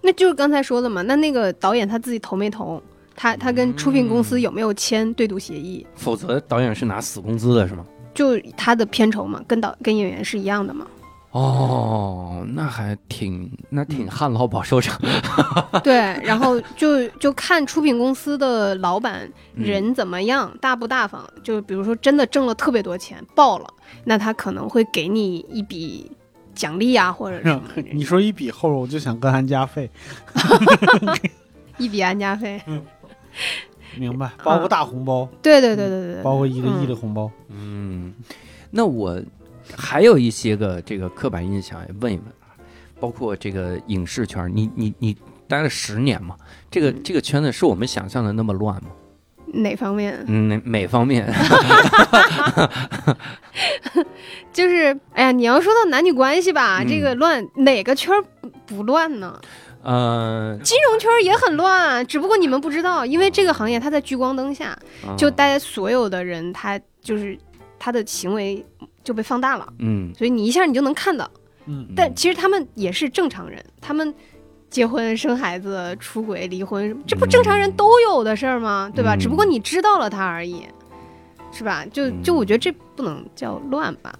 S4: 那就是刚才说的嘛，那那个导演他自己投没投？他他跟出品公司有没有签对赌协议？
S1: 否则导演是拿死工资的，是吗？
S4: 就他的片酬嘛，跟导跟演员是一样的嘛。
S1: 哦，那还挺那挺旱涝保收场。
S4: 对，然后就就看出品公司的老板
S1: 嗯
S4: 人怎么样，大不大方。就比如说真的挣了特别多钱，爆了，那他可能会给你一笔奖励啊，或者什么
S3: 你说一笔后边，我就想跟安家费，
S4: 一笔安家费。
S3: 明白？包个大红包，
S4: 对对对对对对，
S3: 包个一个亿的红包。
S1: 嗯，那我还有一些个这个刻板印象也问一问啊，包括这个影视圈，你你你待了十年嘛，这个这个圈子是我们想象的那么乱吗？
S4: 哪方面？
S1: 嗯，哪哪方面？
S4: 就是，哎呀，你要说到男女关系吧，
S1: 嗯
S4: 这个乱，哪个圈不不乱呢？
S1: 呃，
S4: 金融圈也很乱，只不过你们不知道，因为这个行业它在聚光灯下，
S1: 啊
S4: 就大家所有的人，他就是他的行为就被放大了，
S1: 嗯，
S4: 所以你一下你就能看到。
S3: 嗯
S4: 但其实他们也是正常人，他们结婚、生孩子、出轨、离婚，这不正常人都有的事儿吗？对吧？
S1: 嗯
S4: 只不过你知道了他而已，是吧？就
S1: 嗯
S4: 就我觉得这不能叫乱吧，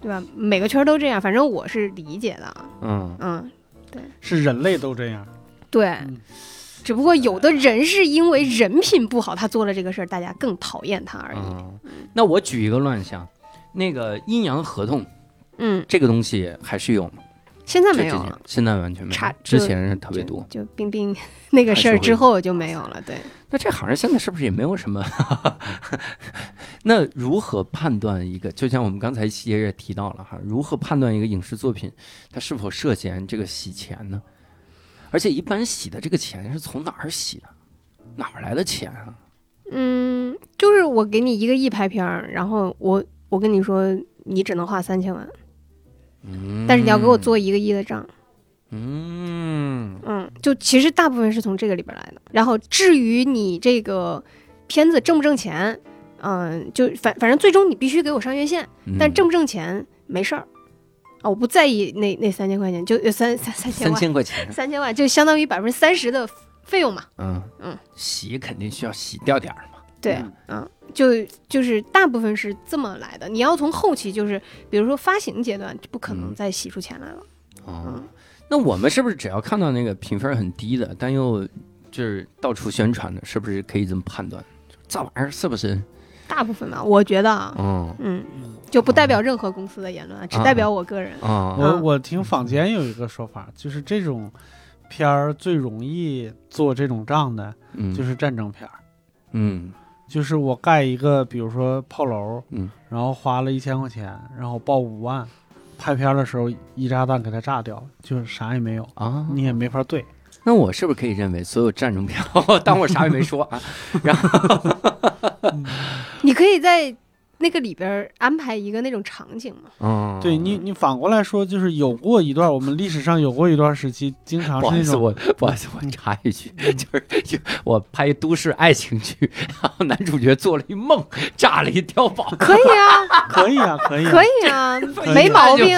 S4: 对吧？每个圈儿都这样，反正我是理解的，
S1: 嗯
S4: 嗯，对
S3: 是人类都这样。
S4: 对。
S3: 嗯
S4: 只不过有的人是因为人品不好，他做了这个事儿，大家更讨厌他而已。
S1: 嗯，那我举一个乱象，那个阴阳合同
S4: 嗯，
S1: 这个东西还是有吗？
S4: 现在没有了，
S1: 现在完全没
S4: 差
S1: 有，之前是特别多。
S4: 就冰冰 那个事儿之后就没有了。对，
S1: 那这行业现在是不是也没有什么？那如何判断一个？就像我们刚才细节也提到了哈，如何判断一个影视作品它是否涉嫌这个洗钱呢？而且一般洗的这个钱是从哪儿洗的？哪儿来的钱啊？
S4: 嗯，就是我给你一个亿拍片儿，然后我我跟你说，你只能花三千万，
S1: 嗯，
S4: 但是你要给我做一个亿的账。
S1: 嗯，
S4: 嗯，就其实大部分是从这个里边来的。然后至于你这个片子挣不挣钱，嗯，就反反正最终你必须给我上院线，
S1: 嗯
S4: 但挣不挣钱没事儿啊，我不在意那那三千块钱，就呃三三三千
S1: 三
S4: 万，
S1: 千块钱，
S4: 三千万就相当于百分之三十的费用嘛。
S1: 嗯
S4: 嗯，
S1: 洗肯定需要洗掉点儿嘛。
S4: 对，嗯，就就是大部分是这么来的。你要从后期，就是比如说发行阶段，就不可能
S1: 嗯
S4: 再洗出钱来了。
S1: 哦
S4: 嗯，
S1: 那我们是不是只要看到那个评分很低的，但又就是到处宣传的，是不是可以这么判断？这玩意儿是不是？
S4: 大部分吧，我觉得啊，
S1: 嗯
S4: 嗯，就不代表任何公司的言论，啊，只代表我个人。
S1: 啊
S3: 我
S4: 嗯
S3: 我听坊间有一个说法，就是这种片儿最容易做这种账的，
S1: 嗯，
S3: 就是战争片儿。
S1: 嗯
S3: 就是我盖一个，比如说炮楼，
S1: 嗯，
S3: 然后花了一千块钱，然后报五万，拍片的时候一炸弹给它炸掉，就是啥也没有，
S1: 啊，
S3: 你也没法对。
S1: 那我是不是可以认为所有战争片？当我啥也没说啊？然后
S4: 你可以在那个里边安排一个那种场景嘛。
S1: 嗯，
S3: 对你，你反过来说，就是有过一段我们历史上有过一段时期，经常
S1: 不好意思，
S3: 是那种
S1: 我不好意思，我 插一句，就是就我拍都市爱情剧，然后男主角做了一梦，炸了一碉堡，
S4: 可以啊，
S3: 可以啊，可以、啊，
S4: 可以啊，没毛病。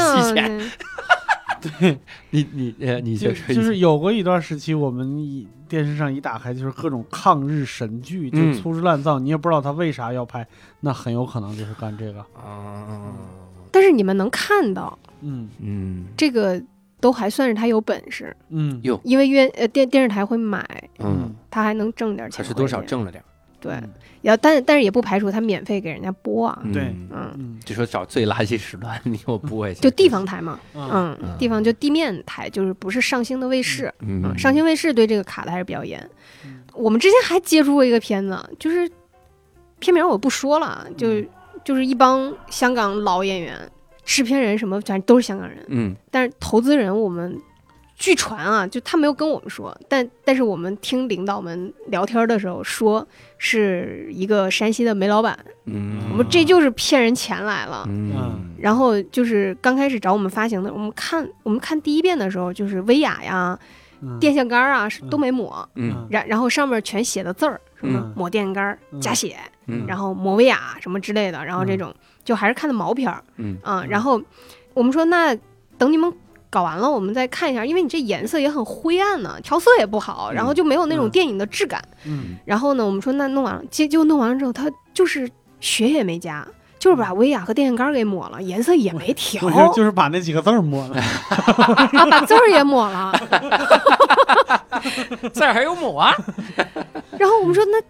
S1: 那就提前
S4: 嗯
S1: 你你呃，你
S3: 就
S1: 就
S3: 就是有过一段时期，我们一电视上一打开就是各种抗日神剧，就
S1: 嗯。
S3: 粗制滥造，你也不知道他为啥要拍，那很有可能就是干这个。
S1: 啊，
S4: 但是你们能看到。
S3: 嗯。
S1: 嗯。
S4: 这个，都还算是他有本事，
S3: 嗯。
S1: 有。
S4: 因为院呃电电视台会买，
S1: 嗯，
S4: 他还能挣点钱回去。
S1: 可是多少挣了点儿，
S4: 对，
S3: 嗯
S4: 要但但是也不排除他免费给人家播啊。
S3: 对
S1: 嗯就说找最垃圾时段，你给我播一下，
S4: 就地方台嘛，
S3: 嗯
S4: 地方就地面台，就是不是上星的卫视。
S1: 嗯
S4: 嗯，上星卫视对这个卡的还是比较严
S3: 嗯。
S4: 我们之前还接触过一个片子，就是片名我不说了，
S1: 嗯
S4: 就就是一帮香港老演员，制片人什么，反正都是香港人。
S1: 嗯
S4: 但是投资人我们据传啊，就他没有跟我们说，但但是我们听领导们聊天的时候说是一个山西的煤老板，
S1: 嗯，
S4: 我们这就是骗人钱来了。
S1: 嗯
S4: 然后就是刚开始找我们发行的，我们看我们看第一遍的时候，就是威亚呀、
S3: 嗯
S4: 电线杆儿啊都没抹，
S1: 嗯
S4: 然然后上面全写的字儿，什么
S3: 嗯
S4: 抹电线杆加血，
S1: 嗯，
S4: 然后抹威亚什么之类的，然后这种就还是看的毛片儿
S1: 嗯
S4: 啊。
S3: 嗯
S4: 然后我们说那等你们搞完了，我们再看一下，因为你这颜色也很灰暗呢，调色也不好，然后就没有那种
S3: 嗯
S4: 电影的质感。
S3: 嗯
S4: 然后呢，我们说那弄完了，结结果弄完了之后，他就是血也没加。就是把威亚和电线杆给抹了，颜色也没调，
S3: 就是把那几个字儿抹了。
S4: 啊，把字儿也抹了。
S1: 字儿还有抹啊，
S4: 然后我们说那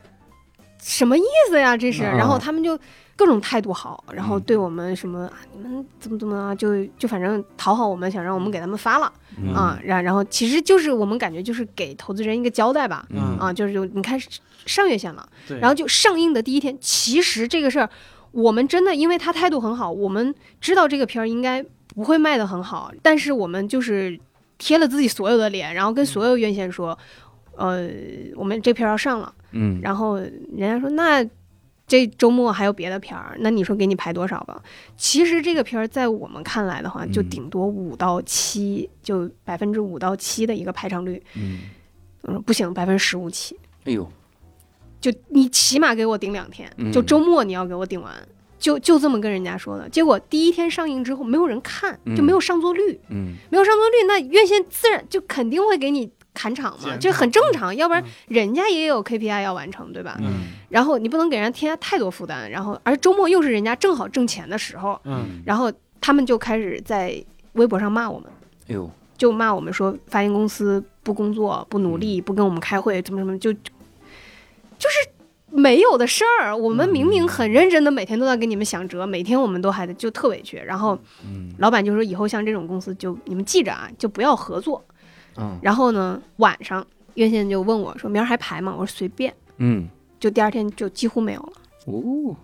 S4: 什么意思呀？这是，
S1: 嗯
S4: 然后他们就各种态度好，然后对我们什么啊，你们怎么怎么啊，就就反正讨好我们，想让我们给他们发了
S1: 嗯
S4: 啊。然然后其实就是我们感觉就是给投资人一个交代吧，
S1: 嗯
S4: 啊，就是就你看上月线了，然后就上映的第一天，其实这个事儿我们真的因为他态度很好，我们知道这个片儿应该不会卖的很好，但是我们就是贴了自己所有的脸，然后跟所有院线说，呃，我们这片儿要上了。
S1: 嗯，
S4: 然后人家说那这周末还有别的片儿，那你说给你排多少吧？其实这个片儿在我们看来的话，就
S1: 嗯
S4: 顶多五到七，就百分之五到七的一个排场率。
S1: 嗯，
S4: 我说不行，百分之十五起，
S1: 哎呦，
S4: 就你起码给我顶两天，
S1: 嗯
S4: 就周末你要给我顶完。就就这么跟人家说的，结果第一天上映之后没有人看，就没有上座率，
S1: 嗯
S4: 没有上座率，那院线自然就肯定会给你砍场嘛，这很正常，要不然
S3: 嗯
S4: 人家也有 KPI 要完成，对吧？
S1: 嗯
S4: 然后你不能给人家添加太多负担，然后而周末又是人家正好挣钱的时候，
S3: 嗯
S4: 然后他们就开始在微博上骂我们，
S1: 哎呦，
S4: 就骂我们说发行公司不工作、不努力、不跟我们开会，怎么怎么就就是没有的事儿。我们明明很认真的，每天都在给你们想辙，每天我们都还得就特委屈。然后
S1: 嗯
S4: 老板就说以后像这种公司就你们记着啊，就不要合作。
S1: 嗯
S4: 然后呢，晚上院线就问我说明儿还排吗？我说随便。
S1: 嗯，
S4: 就第二天就几乎没有了。
S1: 哦，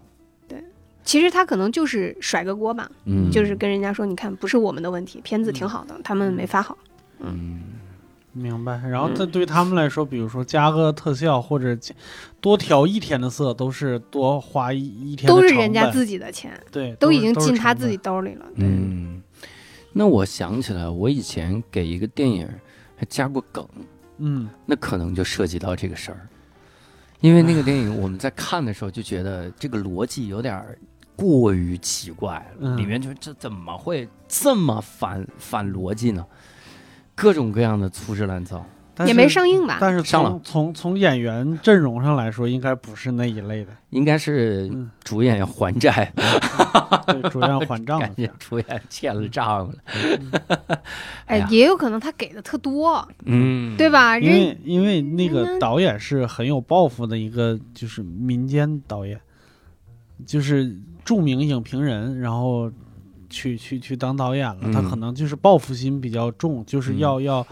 S1: 对
S4: 其实他可能就是甩个锅吧，
S1: 嗯，
S4: 就是跟人家说，你看不是我们的问题，片子挺好的，他们没发好。
S1: 嗯
S3: 明白。然后这对他们来说，比如说加个特效或者加多调一天的色，都是多花一一天的
S4: 都是人家自己的钱，
S3: 对，
S4: 都已经进他自己兜里了。对，
S1: 嗯，那我想起来，我以前给一个电影还加过梗，
S3: 嗯。
S1: 那可能就涉及到这个事儿，因为那个电影我们在看的时候就觉得这个逻辑有点儿过于奇怪里面就这怎么会这么反反逻辑呢？各种各样的粗制滥造，
S4: 也没上映吧？
S3: 但是
S1: 上了
S3: 从从从演员阵容上来说，应该不是那一类的。
S1: 应该是
S3: 嗯，
S1: 主演要还债，
S3: 对，主演还账
S1: 感觉 主演欠了账了。哎
S4: 哎，也有可能他给的特多，
S1: 嗯，
S4: 对？吧？
S3: 因为因为那个
S4: 嗯
S3: 导演是很有抱负的一个，就是民间导演，就是著名影评人，然后去去去当导演了。
S1: 嗯
S3: 他可能就是报复心比较重，就是
S1: 嗯
S3: 要要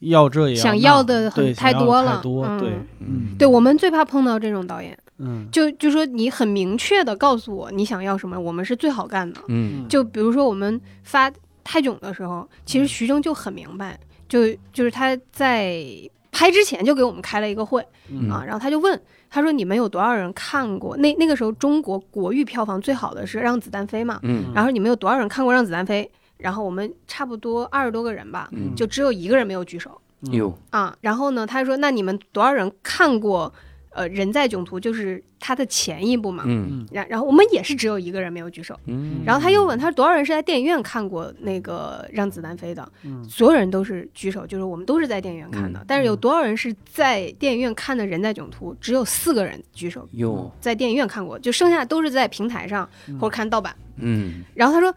S3: 要这也
S4: 想
S3: 要
S4: 的很太多了
S3: 太多
S4: 嗯
S3: 对，
S1: 嗯
S4: 对我们最怕碰到这种导演，
S3: 嗯
S4: 就就说你很明确的告诉我你想要什么，我们是最好干的。
S1: 嗯
S4: 就比如说我们发泰囧的时候，其实徐峥就很明白，就就是他在拍之前就给我们开了一个会
S3: 嗯
S4: 啊，然后他就问，他说你们有多少人看过？那那个时候中国国语票房最好的是《让子弹飞》嘛，
S1: 嗯
S4: 然后你们有多少人看过《让子弹飞》？然后我们差不多二十多个人吧，
S1: 嗯，
S4: 就只有一个人没有举手
S1: 有，
S4: 啊。然后呢，他说那你们多少人看过？呃，人在囧途就是他的前一部嘛，
S1: 嗯
S4: 然然后我们也是只有一个人没有举手。
S1: 嗯，
S4: 然后他又问他说多少人是在电影院看过那个《让子弹飞》的？
S3: 嗯
S4: 所有人都是举手，就是我们都是在电影院看的。
S1: 嗯
S4: 但是有多少人是在电影院看的《人在囧途》？只有四个人举手，
S1: 有，
S4: 在电影院看过，就剩下都是在平台上或者看盗版。
S1: 嗯
S4: 然后他说，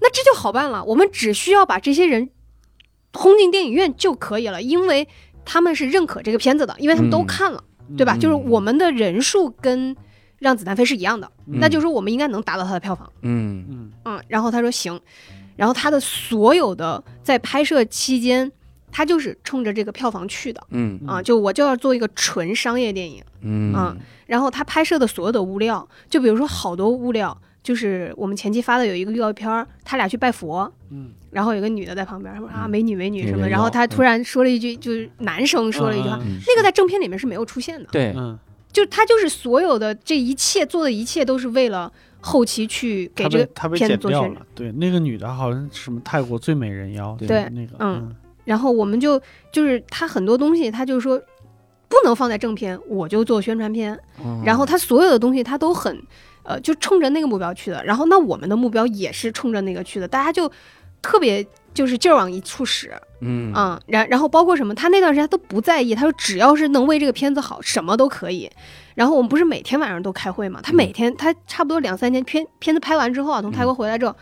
S4: 那这就好办了，我们只需要把这些人轰进电影院就可以了，因为他们是认可这个片子的，因为他们都
S1: 嗯
S4: 看了，对吧？
S1: 嗯
S4: 就是我们的人数跟《让子弹飞》是一样的，
S3: 嗯
S4: 那就是说我们应该能达到它的票房。
S1: 嗯
S3: 嗯
S4: 嗯，然后他说行，然后他的所有的在拍摄期间，他就是冲着这个票房去的
S1: 嗯
S4: 啊，就我就要做一个纯商业电影。
S1: 嗯
S4: 啊然后他拍摄的所有的物料，就比如说好多物料，就是我们前期发的有一个预告片儿，他俩去拜佛，
S3: 嗯，
S4: 然后有个女的在旁边，他说啊
S1: 嗯。
S4: 美女美女什么然后他突然说了一句，就是男生说了一句话，
S3: 嗯
S4: 那个在正片里面是没有出现的，
S1: 对，
S3: 嗯，
S4: 就他就是所有的这一切做的一切都是为了后期去给这个
S3: 他被
S4: 片子做宣传。
S3: 剪掉了。对，那个女的好像是什么泰国最美人妖，
S1: 对
S3: 那个，
S4: 嗯。然后我们就就是他很多东西，他就说不能放在正片，我就做宣传片。
S1: 嗯
S4: 然后他所有的东西他都很，呃，就冲着那个目标去的。然后那我们的目标也是冲着那个去的，大家就特别就是劲儿往一处使，
S1: 嗯
S4: 啊，然然后包括什么，他那段时间他都不在意，他说只要是能为这个片子好，什么都可以。然后我们不是每天晚上都开会嘛，他每天他差不多两三天片片子拍完之后啊，从泰国回来之后。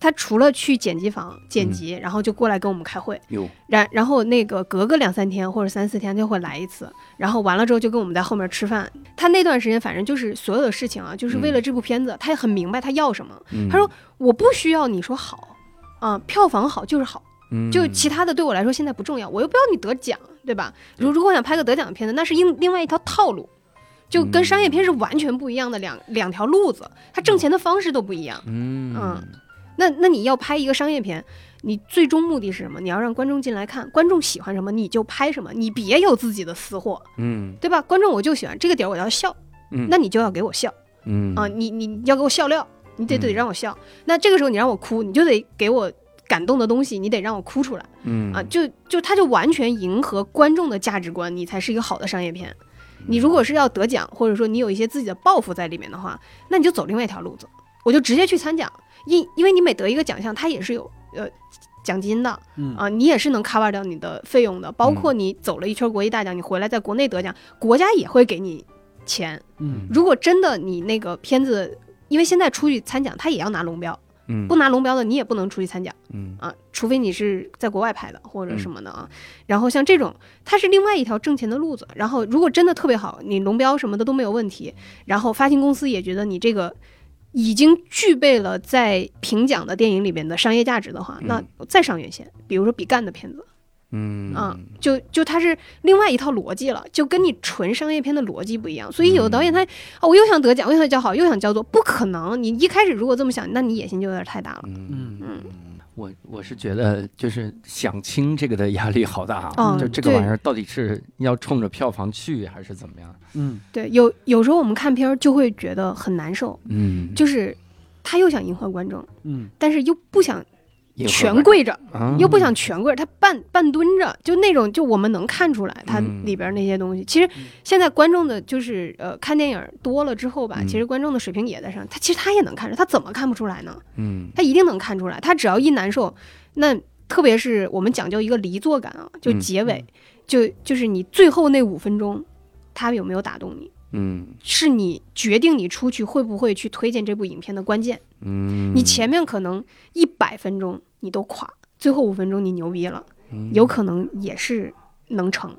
S4: 他除了去剪辑房剪辑，然后就过来跟我们开会，
S1: 哟，
S4: 然然后那个隔个两三天或者三四天就会来一次，然后完了之后就跟我们在后面吃饭。他那段时间反正就是所有的事情啊，就是为了这部片子，他也很明白他要什么。
S1: 嗯
S4: 他说我不需要你说好，啊、票房好就是好，
S1: 嗯
S4: 就其他的对我来说现在不重要，我又不要你得奖，对吧？如如果想拍个得奖的片子，那是另另外一条套路。就跟商业片是完全不一样的两两条路子，它挣钱的方式都不一样。
S1: 嗯
S4: 嗯那那你要拍一个商业片，你最终目的是什么？你要让观众进来看，观众喜欢什么你就拍什么，你别有自己的私货，
S1: 嗯
S4: 对吧？观众我就喜欢这个点儿我要笑，
S1: 嗯，
S4: 那你就要给我笑
S1: 嗯
S4: 啊，你你你要给我笑料，你得得
S1: 嗯
S4: 让我笑。那这个时候你让我哭，你就得给我感动的东西，你得让我哭出来
S1: 嗯
S4: 啊！就就它就完全迎合观众的价值观，你才是一个好的商业片。你如果是要得奖，或者说你有一些自己的抱负在里面的话，那你就走另外一条路子，我就直接去参奖，因因为你每得一个奖项，它也是有呃奖金的
S3: 嗯
S4: 啊，你也是能 cover 掉你的费用的，包括你走了一圈国际大奖，你回来在国内得奖，国家也会给你钱。
S3: 嗯
S4: 如果真的你那个片子，因为现在出去参奖，他也要拿龙标，
S1: 嗯
S4: 不拿龙标的你也不能出去参奖。
S1: 嗯
S4: 啊，除非你是在国外拍的或者什么的啊。然后像这种，它是另外一条挣钱的路子。然后如果真的特别好，你龙标什么的都没有问题，然后发行公司也觉得你这个已经具备了在评奖的电影里面的商业价值的话，那再上院线，比如说比干的片子
S1: 嗯
S4: 啊，就就它是另外一套逻辑了，就跟你纯商业片的逻辑不一样。所以有的导演他啊，我又想得奖，我又想叫好，又想叫座，不可能。你一开始如果这么想，那你野心就有点太大了。
S1: 嗯
S3: 嗯
S1: 我我是觉得就是想清这个的压力好大啊，
S4: 嗯
S1: 就这个玩意儿到底是要冲着票房去还是怎么样？
S3: 嗯
S4: 对，有有时候我们看片儿就会觉得很难受，
S1: 嗯，
S4: 就是他又想迎合观众，
S3: 嗯
S4: 但是又不想全跪着，
S1: 啊
S4: 又不想全跪着，他半半蹲着，就那种，就我们能看出来他
S1: 嗯
S4: 里边那些东西。其实现在观众的就是呃看电影多了之后吧，
S1: 嗯
S4: 其实观众的水平也在上，他其实他也能看出，他怎么看不出来呢？
S1: 嗯
S4: 他一定能看出来，他只要一难受，那特别是我们讲究一个离座感啊，就
S1: 嗯
S4: 结尾，就就是你最后那五分钟，他有没有打动你？
S1: 嗯
S4: 是你决定你出去会不会去推荐这部影片的关键。
S1: 嗯，
S4: 你前面可能一百分钟你都垮，最后五分钟你牛逼了，
S1: 嗯
S4: 有可能也是能成。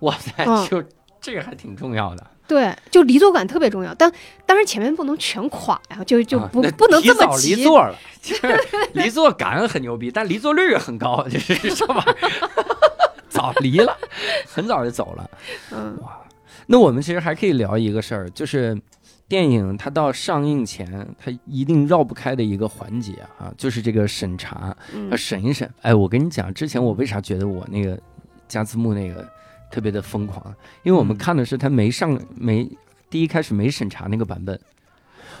S1: 哇塞，
S4: 嗯
S1: 就这个还挺重要的，
S4: 对，就离座感特别重要，但当然前面不能全垮呀，就就不、
S1: 啊
S4: 不能这么急
S1: 离。座了，就是离座感很牛逼，但离座率很高，就是这玩意儿早离了，很早就走了。
S4: 嗯
S1: 那我们其实还可以聊一个事儿，就是电影它到上映前，它一定绕不开的一个环节啊，就是这个审查，
S4: 嗯
S1: 要审一审。哎，我跟你讲，之前我为啥觉得我那个加字幕那个特别的疯狂，因为我们
S3: 嗯
S1: 看的是它没上没第一开始没审查那个版本。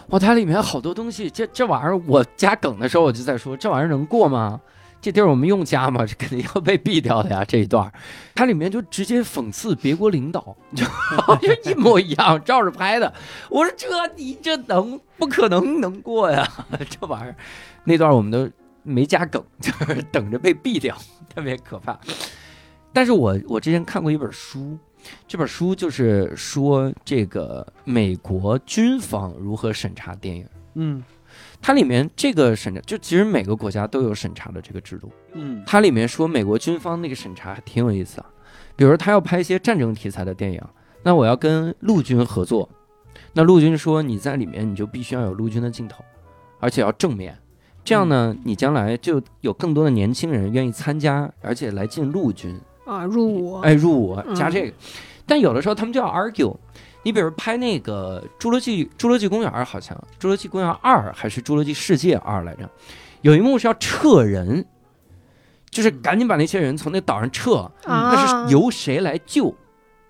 S1: 哇，它里面好多东西，这这玩意儿，我加梗的时候我就在说，这玩意儿能过吗？这地儿我们用加吗？这肯定要被毙掉的呀！这一段，它里面就直接讽刺别国领导，就 一模一样，照着拍的。我说这你这能不可能能过呀？这玩意儿，那段我们都没加梗，就是等着被毙掉，特别可怕。但是我我之前看过一本书，这本书就是说这个美国军方如何审查电影。
S3: 嗯
S1: 它里面这个审查，就其实每个国家都有审查的这个制度。
S3: 嗯。
S1: 它里面说美国军方那个审查还挺有意思啊，比如他要拍一些战争题材的电影，那我要跟陆军合作，那陆军说你在里面你就必须要有陆军的镜头，而且要正面，这样呢，你将来就有更多的年轻人愿意参加，而且来进陆军，
S4: 啊，入伍，
S1: 哎，入伍
S4: 嗯。
S1: 加这个。但有的时候他们就要 argue，你比如拍那个《侏罗纪侏罗纪公园》，好像《侏罗纪公园二》还是《侏罗纪世界二》来着，有一幕是要撤人，就是赶紧把那些人从那岛上撤，
S4: 啊，
S1: 那是由谁来救，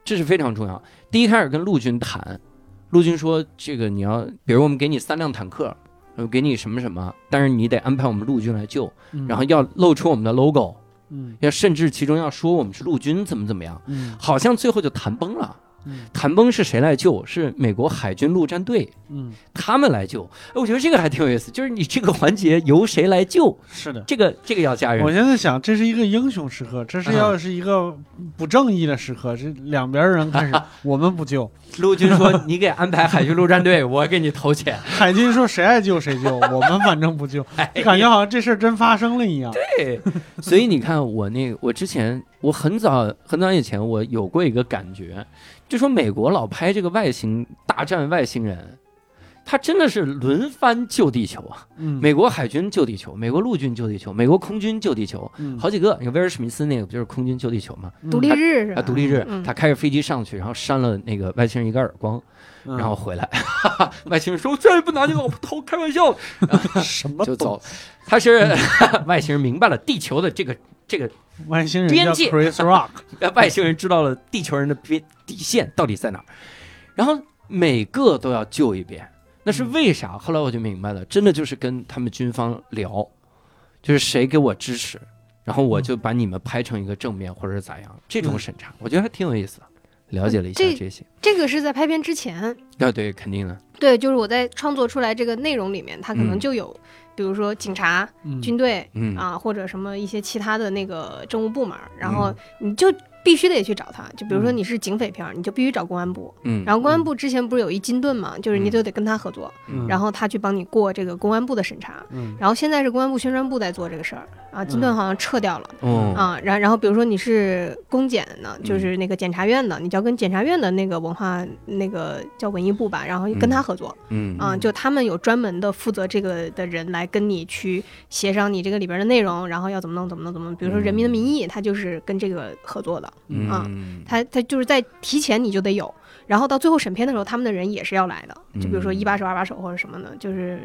S1: 这是非常重要。第一开始跟陆军谈，陆军说这个你要，比如我们给你三辆坦克，呃给你什么什么，但是你得安排我们陆军来救，
S3: 嗯，
S1: 然后要露出我们的 logo，
S3: 嗯
S1: 要甚至其中要说我们是陆军怎么怎么样，
S3: 嗯
S1: 好像最后就谈崩了。
S3: 嗯
S1: 谈崩是谁来救？是美国海军陆战队，
S3: 嗯，
S1: 他们来救。哎我觉得这个还挺有意思，就是你这个环节由谁来救，
S3: 是的。
S1: 这个这个要加
S3: 我。现在想，这是一个英雄时刻，这是要是一个不正义的时刻，这两边人开始，我们不救，
S1: 陆军说你给安排海军陆战队，我给你投钱。
S3: 海军说谁爱救谁救，我们反正不救，
S1: 哎
S3: 就感觉好像这事儿真发生了一样。
S1: 对，所以你看我那个，我之前我很早很早以前我有过一个感觉，就说美国老拍这个外星大战外星人，他真的是轮番救地球啊！
S3: 嗯，
S1: 美国海军救地球，美国陆军救地球，美国空军救地球，
S3: 嗯
S1: 好几个。你看威尔史密斯那个不就是空军救地球吗？
S3: 嗯
S4: 独立日是吧？
S1: 啊，独立日
S4: 嗯
S1: 他开着飞机上去，然后扇了那个外星人一个耳光，
S3: 嗯
S1: 然后回来，外星人说再也不拿你老婆头开玩笑，
S3: 什么
S1: 就走。他是 外星人明白了地球的这个这个
S3: 外星人叫
S1: 边界。
S3: Chris Rock，
S1: 外星人知道了地球人的边底线到底在哪儿，然后每个都要救一遍，那是为啥？后来我就明白了，真的就是跟他们军方聊，就是谁给我支持，然后我就把你们拍成一个正面或者是咋样，这种审查，我觉得还挺有意思的。了解了一下
S4: 这
S1: 这些，
S4: 这个是在拍片之前，
S1: 啊，对，肯定的，
S4: 对，就是我在创作出来这个内容里面，它可能
S1: 嗯。
S4: 就有，比如说警察、
S3: 嗯。
S4: 军队
S1: 嗯。
S4: 啊，或者什么一些其他的那个政务部门，然
S1: 嗯。
S4: 后你就必须得去找他。就比如说
S3: 嗯。
S4: 你是警匪片儿，你就必须找公安部。
S1: 嗯，
S4: 然后公安部之前不是有一金盾嘛，就是你就得跟他合作，
S3: 嗯。
S4: 然后他去帮你过这个公安部的审查。
S3: 嗯。
S4: 然后现在是公安部宣传部在做这个事儿啊，金盾好像撤掉了。
S1: 哦，
S4: 啊，然然后比如说你是公检的，
S1: 嗯。
S4: 就是那个检察院的，你就要跟检察院的那个文化那个叫文艺部吧，然后跟他合作、
S1: 嗯。
S4: 啊，就他们有专门的负责这个的人来跟你去协商你这个里边的内容，然后要怎么弄怎么弄怎么弄。比如说《人民的名义》，他就是跟这个合作的，啊
S1: 嗯，
S4: 他他就是在提前你就得有，然后到最后审片的时候，他们的人也是要来的，就比如说
S1: 嗯
S4: 一把手、二把手或者什么的，就是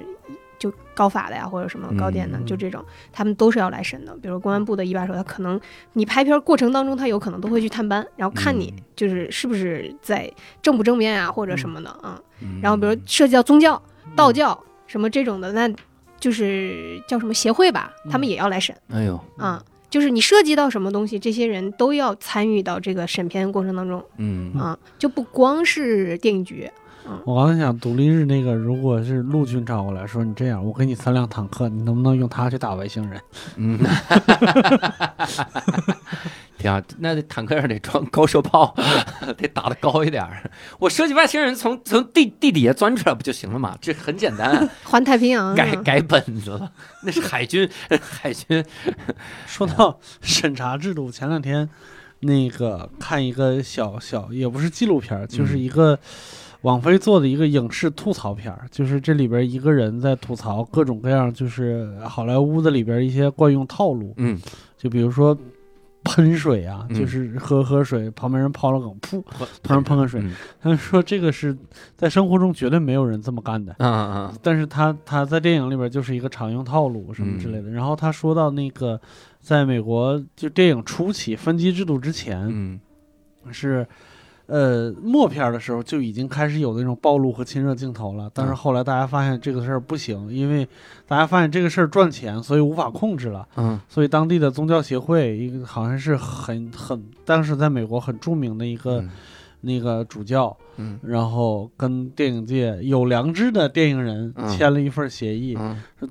S4: 就高法的呀，或者什么高检的，
S3: 嗯。
S4: 就这种，他们都是要来审的。比如公安部的一把手，他可能你拍片过程当中，他有可能都会去探班，然后看你
S1: 嗯。
S4: 就是是不是在正不正面啊，或者什么的啊。
S1: 嗯。
S4: 然后比如涉及到宗教、道教什么这种的，那就是叫什么协会吧，他们也要来审。
S1: 哎呦，
S4: 啊，就是你涉及到什么东西，这些人都要参与到这个审片过程当中
S1: 嗯。
S4: 啊，就不光是电影局，
S3: 我刚才想，独立日那个，如果是陆军找过来说，你这样，我给你三辆坦克，你能不能用它去打外星人？
S1: 嗯，挺好。那坦克上得装高射炮，得打得高一点儿。我设计外星人从从地地底下钻出来不就行了嘛？这很简单，
S4: 环太平洋
S1: 改改本子了。那是海军，海军。
S3: 说到审查制度，前两天那个看一个小小，也不是纪录片儿，就是一个网飞做的一个影视吐槽片儿，就是这里边一个人在吐槽各种各样，就是好莱坞的里边一些惯用套路，
S1: 嗯，
S3: 就比如说。喷水啊，
S1: 嗯
S3: 就是喝喝水，旁边人抛了梗，噗，旁边喷个水。
S1: 嗯
S3: 他们说这个是在生活中绝对没有人这么干的，
S1: 啊啊，
S3: 但是他他在电影里边就是一个常用套路什么之类的。然后他说到那个，在美国就电影初期分级制度之前，
S1: 嗯
S3: 是。呃，默片儿的时候就已经开始有那种暴露和亲热镜头了，但是
S1: 嗯。
S3: 后来大家发现这个事儿不行，因为大家发现这个事儿赚钱，所以无法控制了。
S1: 嗯。
S3: 所以当地的宗教协会，一个好像是很很当时在美国很著名的一个、
S1: 嗯。
S3: 那个主教，
S1: 嗯。
S3: 然后跟电影界有良知的电影人
S1: 嗯
S3: 签了一份协议。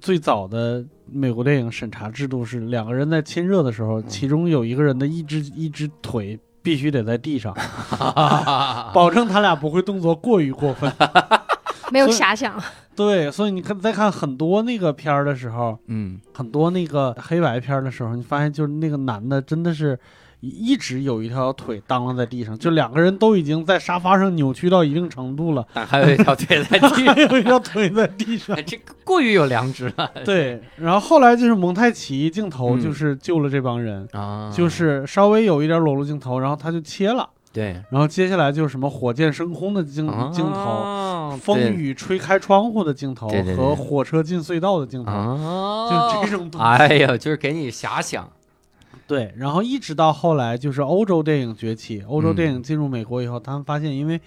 S3: 最早的美国电影审查制度是两个人在亲热的时候，
S1: 嗯。
S3: 其中有一个人的一只一只腿必须得在地上，
S1: 嗯
S3: 保证他俩不会动作过于过分。
S4: 没有遐想。
S3: 对，所以你看，在看很多那个片儿的时候，
S1: 嗯
S3: 很多那个黑白片儿的时候，你发现就是那个男的真的是一一直有一条腿当啷在地上，就两个人都已经在沙发上扭曲到一定程度了，
S1: 但还有一条腿在地
S3: 还有一条腿在地上。
S1: 这个过于有良知了。
S3: 对，然后后来就是蒙太奇镜头，
S1: 嗯。
S3: 就是救了这帮人，
S1: 啊。
S3: 就是稍微有一点裸露镜头，然后他就切了，
S1: 对。
S3: 然后接下来就是什么火箭升空的镜镜头。风雨吹开窗户的镜头和火车进隧道的镜头，
S1: 啊，
S3: 就这种东西
S1: 哎呀，就是给你遐想，
S3: 对，然后一直到后来就是欧洲电影崛起，欧洲
S1: 嗯
S3: 电影进入美国以后，他们发现因为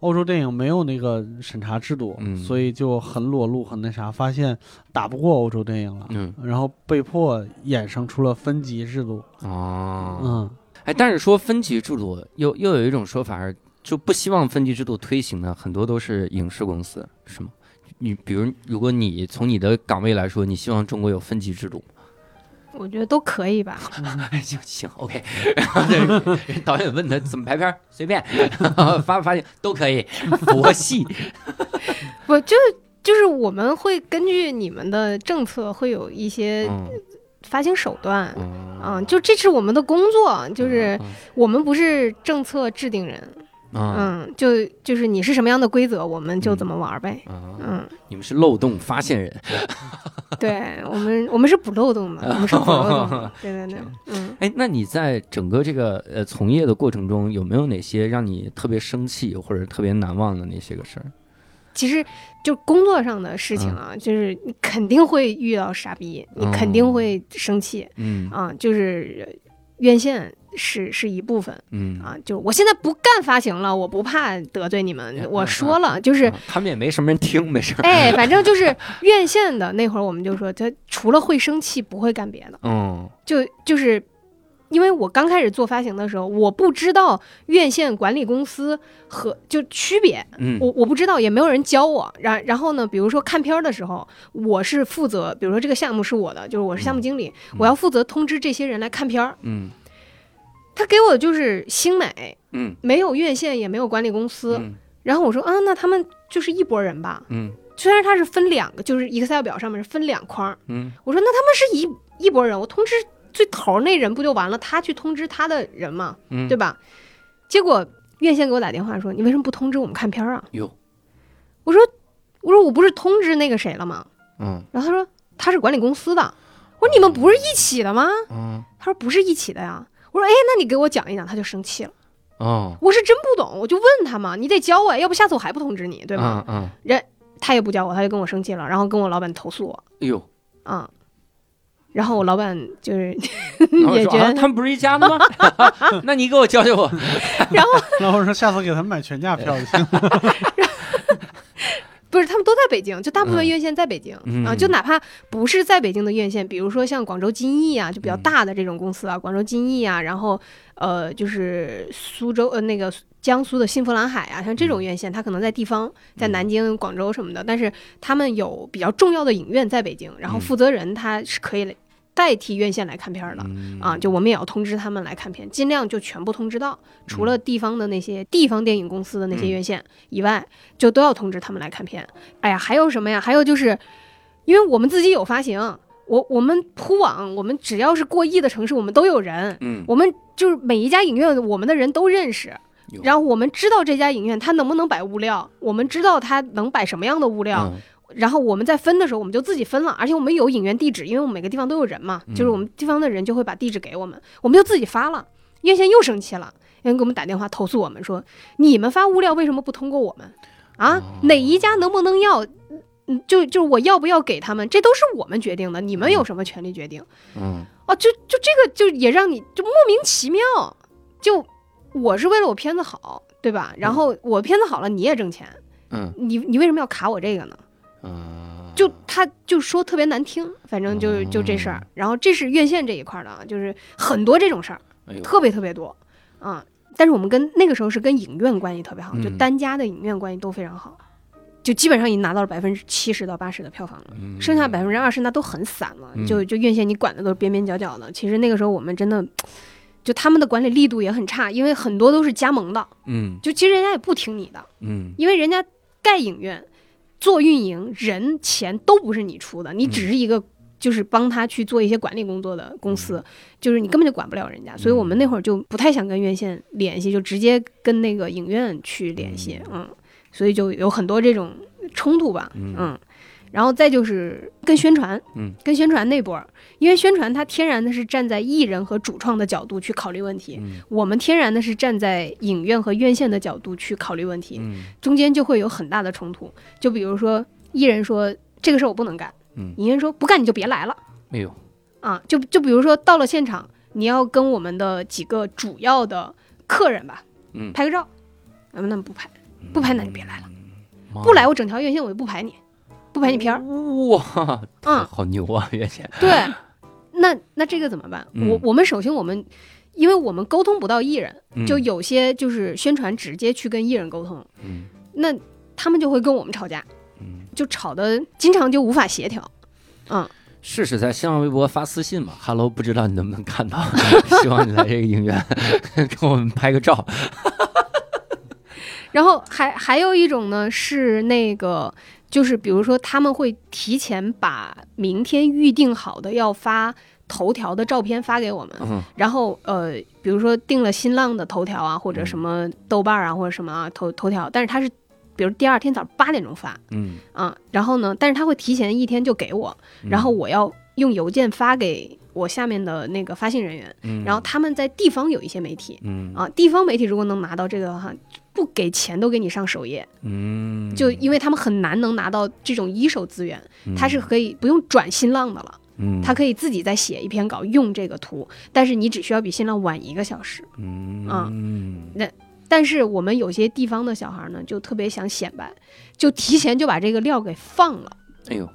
S3: 欧洲电影没有那个审查制度，
S1: 嗯
S3: 所以就很裸露，很那啥，发现打不过欧洲电影了，
S1: 嗯
S3: 然后被迫衍生出了分级制度。
S1: 哦，
S3: 嗯，
S1: 哎，但是说分级制度，又又有一种说法是，就不希望分级制度推行的，很多都是影视公司，是吗？你比如，如果你从你的岗位来说，你希望中国有分级制度吗？
S4: 我觉得都可以吧。
S1: 哎，行行，OK。然后导演问他怎么排片儿，随便，发不发行都可以，佛系。
S4: 不，就是就是我们会根据你们的政策会有一些
S1: 嗯
S4: 发行手段。
S1: 嗯
S4: 嗯，就这是我们的工作，就是我们不是政策制定人，
S1: 嗯
S4: 嗯，就就是你是什么样的规则，我们就怎么玩呗，
S1: 嗯，
S4: 嗯，
S1: 你们是漏洞发现人。
S4: 对我们我们是补漏洞的，我们是补漏洞的，对对对，嗯，
S1: 哎，那你在整个这个呃从业的过程中，有没有哪些让你特别生气或者特别难忘的那些个事儿？
S4: 其实就工作上的事情啊，就是你肯定会遇到傻逼，你肯定会生气
S1: 嗯。
S4: 啊，就是院线是是一部分
S1: 嗯
S4: 啊，就我现在不干发行了，我不怕得罪你们
S1: 嗯，
S4: 我说了，就是
S1: 啊他们也没什么人听，没事儿。
S4: 哎，反正就是院线的那会儿，我们就说，他除了会生气，不会干别的。
S1: 嗯
S4: 就就是，因为我刚开始做发行的时候，我不知道院线管理公司和就区别，
S1: 嗯
S4: 我我不知道，也没有人教我。然然后呢，比如说看片儿的时候，我是负责，比如说这个项目是我的，就是我是项目经理，
S1: 嗯
S4: 我要负责通知这些人来看片儿。
S1: 嗯
S4: 他给我的就是星美，
S1: 嗯
S4: 没有院线，也没有管理公司。
S1: 嗯
S4: 然后我说啊，那他们就是一拨人吧。
S1: 嗯
S4: 虽然他是分两个，就是 Excel 表上面是分两框儿，
S1: 嗯
S4: 我说那他们是一一拨人，我通知最头儿那人不就完了？他去通知他的人嘛，
S1: 嗯，
S4: 对吧？结果院线给我打电话说，你为什么不通知我们看片儿啊？
S1: 哟，
S4: 我说我说我不是通知那个谁了吗？
S1: 嗯
S4: 然后他说他是管理公司的，我说你们不是一起的吗？
S1: 嗯
S4: 他说不是一起的呀。我说哎，那你给我讲一讲，他就生气了。
S1: 哦，
S4: 我是真不懂，我就问他嘛，你得教我，要不下次我还不通知你，对吧？
S1: 嗯嗯，
S4: 他也不教我，他就跟我生气了，然后跟我老板投诉我，
S1: 哎呦，
S4: 嗯、然后我老板就是也觉得
S1: 他们不是一家的吗？那你给我教教我。
S4: 然后
S3: 然后说下次给他们买全价票就行。
S4: 不是他们都在北京，就大部分
S1: 嗯。
S4: 院线在北京、
S1: 嗯。
S4: 啊，就哪怕不是在北京的院线，比如说像广州金逸啊，就比较
S1: 嗯。
S4: 大的这种公司啊，广州金逸啊，然后呃就是苏州呃那个江苏的幸福蓝海啊，像这种院线，它可能在地方，在
S1: 嗯。
S4: 南京、广州什么的，但是他们有比较重要的影院在北京，然后
S1: 嗯。
S4: 负责人他是可以代替院线来看片儿的。
S1: 嗯
S4: 啊，就我们也要通知他们来看片，尽量就全部通知到，除了地方的那些地方电影公司的那些
S1: 嗯
S4: 院线以外，就都要通知他们来看片。哎呀，还有什么呀？还有就是，因为我们自己有发行，我我们铺网，我们只要是过亿的城市，我们都有人，
S1: 嗯
S4: 我们就是每一家影院，我们的人都认识。然后我们知道这家影院它能不能摆物料，我们知道它能摆什么样的物料，
S1: 嗯
S4: 然后我们在分的时候，我们就自己分了，而且我们有影院地址，因为我们每个地方都有人嘛，就是我们地方的人就会把地址给我们，我们就自己发了。院线又生气了，人给我们打电话投诉我们说，你们发物料为什么不通过我们？啊，哪一家能不能要？嗯，就就是我要不要给他们，这都是我们决定的，你们有什么权利决定？
S1: 嗯
S4: 哦，就就这个就也让你就莫名其妙，就我是为了我片子好，对吧？然后我片子好了，你也挣钱，
S1: 嗯
S4: 你你为什么要卡我这个呢？
S1: 嗯，
S4: 就他就说特别难听，反正就就这事儿。然后这是院线这一块儿的啊，就是很多这种事儿，
S1: 哎，
S4: 特别特别多啊。但是我们跟那个时候是跟影院关系特别好，就
S1: 嗯
S4: 单家的影院关系都非常好，就基本上已经拿到了百分之七十到八十的票房了。
S1: 嗯
S4: 剩下百分之二十那都很散了，
S1: 嗯
S4: 就就院线你管的都是边边角角的。其实那个时候我们真的，就他们的管理力度也很差，因为很多都是加盟的，
S1: 嗯
S4: 就其实人家也不听你的，
S1: 嗯
S4: 因为人家盖影院、做运营、人钱都不是你出的，你只是一个就是帮他去做一些管理工作的公司，就是你根本就管不了人家。所以我们那会儿就不太想跟院线联系，就直接跟那个影院去联系，嗯，所以就有很多这种冲突吧，
S1: 嗯。
S4: 嗯。然后再就是跟宣传，
S1: 嗯，
S4: 跟宣传那波儿，因为宣传它天然的是站在艺人和主创的角度去考虑问题，
S1: 嗯。
S4: 我们天然的是站在影院和院线的角度去考虑问题，
S1: 嗯。
S4: 中间就会有很大的冲突。就比如说，艺人说这个事儿我不能干，
S1: 嗯。
S4: 影院说不干你就别来了。
S1: 没有，
S4: 啊。就就比如说到了现场，你要跟我们的几个主要的客人吧，
S1: 嗯。
S4: 拍个照，那么那么不拍，不拍那就别来了，
S1: 妈
S4: 不来我整条院线我就不排你，不拍你片儿。
S1: 哇，
S4: 嗯，
S1: 好牛啊，院线，
S4: 对，那那这个怎么办？
S1: 嗯
S4: 我我们首先我们。因为我们沟通不到艺人，
S1: 嗯
S4: 就有些就是宣传直接去跟艺人沟通，
S1: 嗯
S4: 那他们就会跟我们吵架，
S1: 嗯，
S4: 就吵得经常就无法协调。嗯，
S1: 试试在新浪微博发私信嘛，Hello，不知道你能不能看到，希望你来这个影院给我们拍个照，
S4: 然后还还有一种呢是那个，就是比如说他们会提前把明天预定好的要发头条的照片发给我们，
S1: 嗯
S4: 然后呃，比如说定了新浪的头条啊，或者
S1: 嗯
S4: 什么豆瓣啊，或者什么啊头头条，但是他是比如第二天早上八点钟发
S1: 嗯，
S4: 啊，然后呢，但是他会提前一天就给我，然后我要用邮件发给我下面的那个发信人员，
S1: 嗯，
S4: 然后他们在地方有一些媒体。
S1: 嗯
S4: 啊，地方媒体如果能拿到这个哈，不给钱都给你上首页，
S1: 嗯，
S4: 就因为他们很难能拿到这种一手资源，他是
S1: 嗯
S4: 可以不用转新浪的了，
S1: 嗯。
S4: 他可以自己再写一篇稿用这个图，但是你只需要比新浪晚一个小时。
S1: 嗯。
S4: 啊
S1: 那
S4: 但是我们有些地方的小孩呢，就特别想显摆，就提前就把这个料给放了。
S1: 哎呦，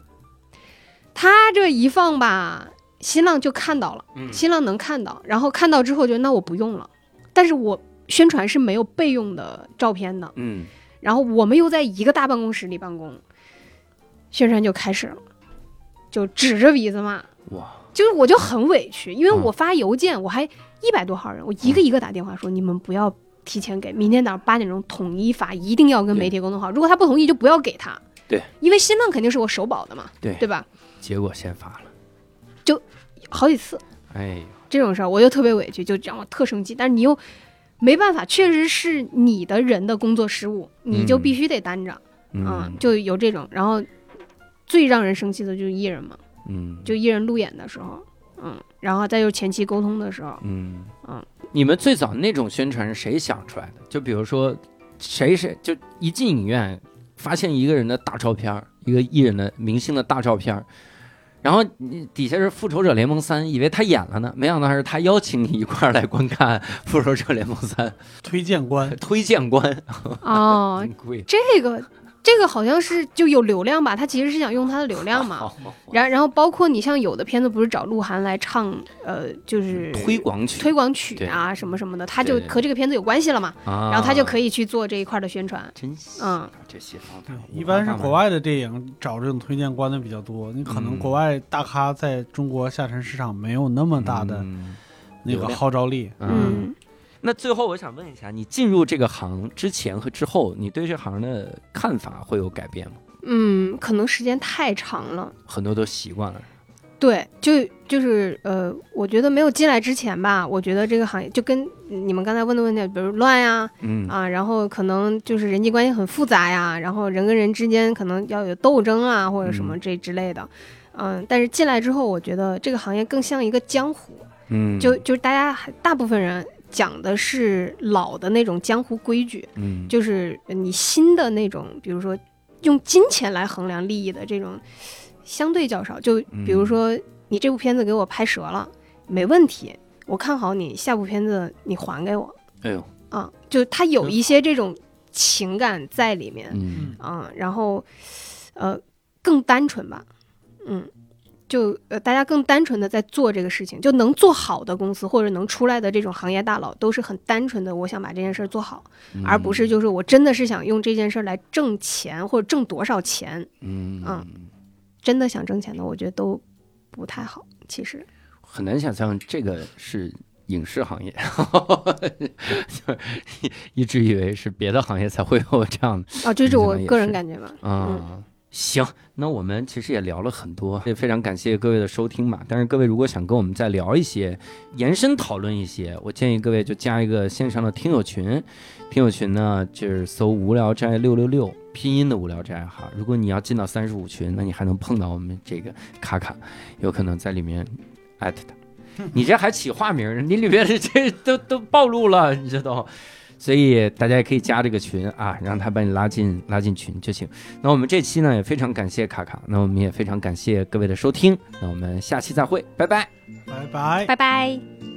S4: 他这一放吧，新浪就看到了，
S1: 嗯。
S4: 新浪能看到，然后看到之后就那我不用了，但是我宣传是没有备用的照片的，
S1: 嗯。
S4: 然后我们又在一个大办公室里办公，宣传就开始了，就指着鼻子骂，
S1: 哇，
S4: 就是我就很委屈，因为
S1: 嗯。
S4: 我发邮件，我还一百多号人，我一个一个打电话说，你们不要提前给，明天早上八点钟统一发，一定要跟媒体沟通好，如果他不同意就不要给他，
S1: 对，
S4: 因为新浪肯定是我首保的嘛，
S1: 对。
S4: 对吧？
S1: 结果先发了，就
S4: 好几次。
S1: 哎，
S4: 这种事儿，我就特别委屈，就让我特生气，但是你又没办法，确实是你的人的工作失误，你就
S1: 嗯
S4: 必须得担着。
S1: 嗯
S4: 啊，就有这种。然后最让人生气的就是艺人嘛，
S1: 嗯
S4: 就艺人路演的时候，嗯，然后再就是前期沟通的时候，
S1: 嗯
S4: 嗯，
S1: 你们最早那种宣传是谁想出来的？就比如说，谁谁就一进影院，发现一个人的大照片儿，一个艺人的明星的大照片儿，然后你底下是《复仇者联盟三》，以为他演了呢，没想到是他邀请你一块儿来观看《复仇者联盟三》
S3: 推荐官，
S1: 推荐官，
S4: 哦。这个这个好像是就有流量吧，他其实是想用他的流量嘛。
S1: 好。
S4: 然然后包括你像有的片子不是找鹿晗来唱，呃，就是
S1: 推广曲。
S4: 推广曲啊什么什么的，他就和这个片子有关系了嘛，
S1: 啊，
S4: 然后他就可
S1: 以
S4: 以去做这一块的宣传。
S1: 真行
S4: 嗯，
S1: 这些方法，
S3: 一般是国外的电影找这种推荐官的比较多。你可能
S1: 嗯。
S3: 国外大咖在中国下沉市场没有那么大的
S1: 嗯。
S3: 那个号召力。
S1: 嗯。
S4: 嗯，
S1: 那最后我想问一下，你进入这个行之前和之后，你对这行的看法会有改变吗？
S4: 嗯，可能时间太长了。
S1: 很多都习惯了。
S4: 对，就就是呃，我觉得没有进来之前吧，我觉得这个行业就跟你们刚才问的问题，比如乱呀
S1: 嗯
S4: 啊，然后可能就是人际关系很复杂呀，然后人跟人之间可能要有斗争啊，或者什么
S1: 嗯
S4: 这之类的。嗯，但是进来之后，我觉得这个行业更像一个江湖，
S1: 嗯，
S4: 就就是大家还大部分人讲的是老的那种江湖规矩，
S1: 嗯。
S4: 就是你新的那种，比如说用金钱来衡量利益的这种，相对较少。就比如说你这部片子给我拍折了，没问题，我看好你，下部片子你还给我。
S1: 哎呦，
S4: 啊，就他有一些这种情感在里面，
S1: 嗯。
S4: 嗯，然后呃更单纯吧，嗯，就呃大家更单纯的在做这个事情，就能做好的公司或者能出来的这种行业大佬，都是很单纯的，我想把这件事儿做好，
S1: 嗯
S4: 而不是就是我真的是想用这件事儿来挣钱或者挣多少钱，
S1: 嗯
S4: 嗯真的想挣钱的，我觉得都不太好，其实。
S1: 很难想象这个是影视行业，就是一直以为是别的行业才会有这样的
S4: 哦，这是我个人感觉吧。
S1: 啊。行，那我们其实也聊了很多，也非常感谢各位的收听嘛。但是各位如果想跟我们再聊一些，延伸讨论一些，我建议各位就加一个线上的听友群。听友群呢，就是搜“无聊斋六六六”拼音的“无聊斋”哈。如果你要进到三十五群，那你还能碰到我们这个卡卡，有可能在里面艾特他。你这还起化名，你里边的这都都暴露了，你这都。所以大家也可以加这个群啊，让他把你拉进拉进群就行。那我们这期呢也非常感谢卡卡，那我们也非常感谢各位的收听，那我们下期再会，拜拜。
S2: 拜拜。
S4: 拜拜。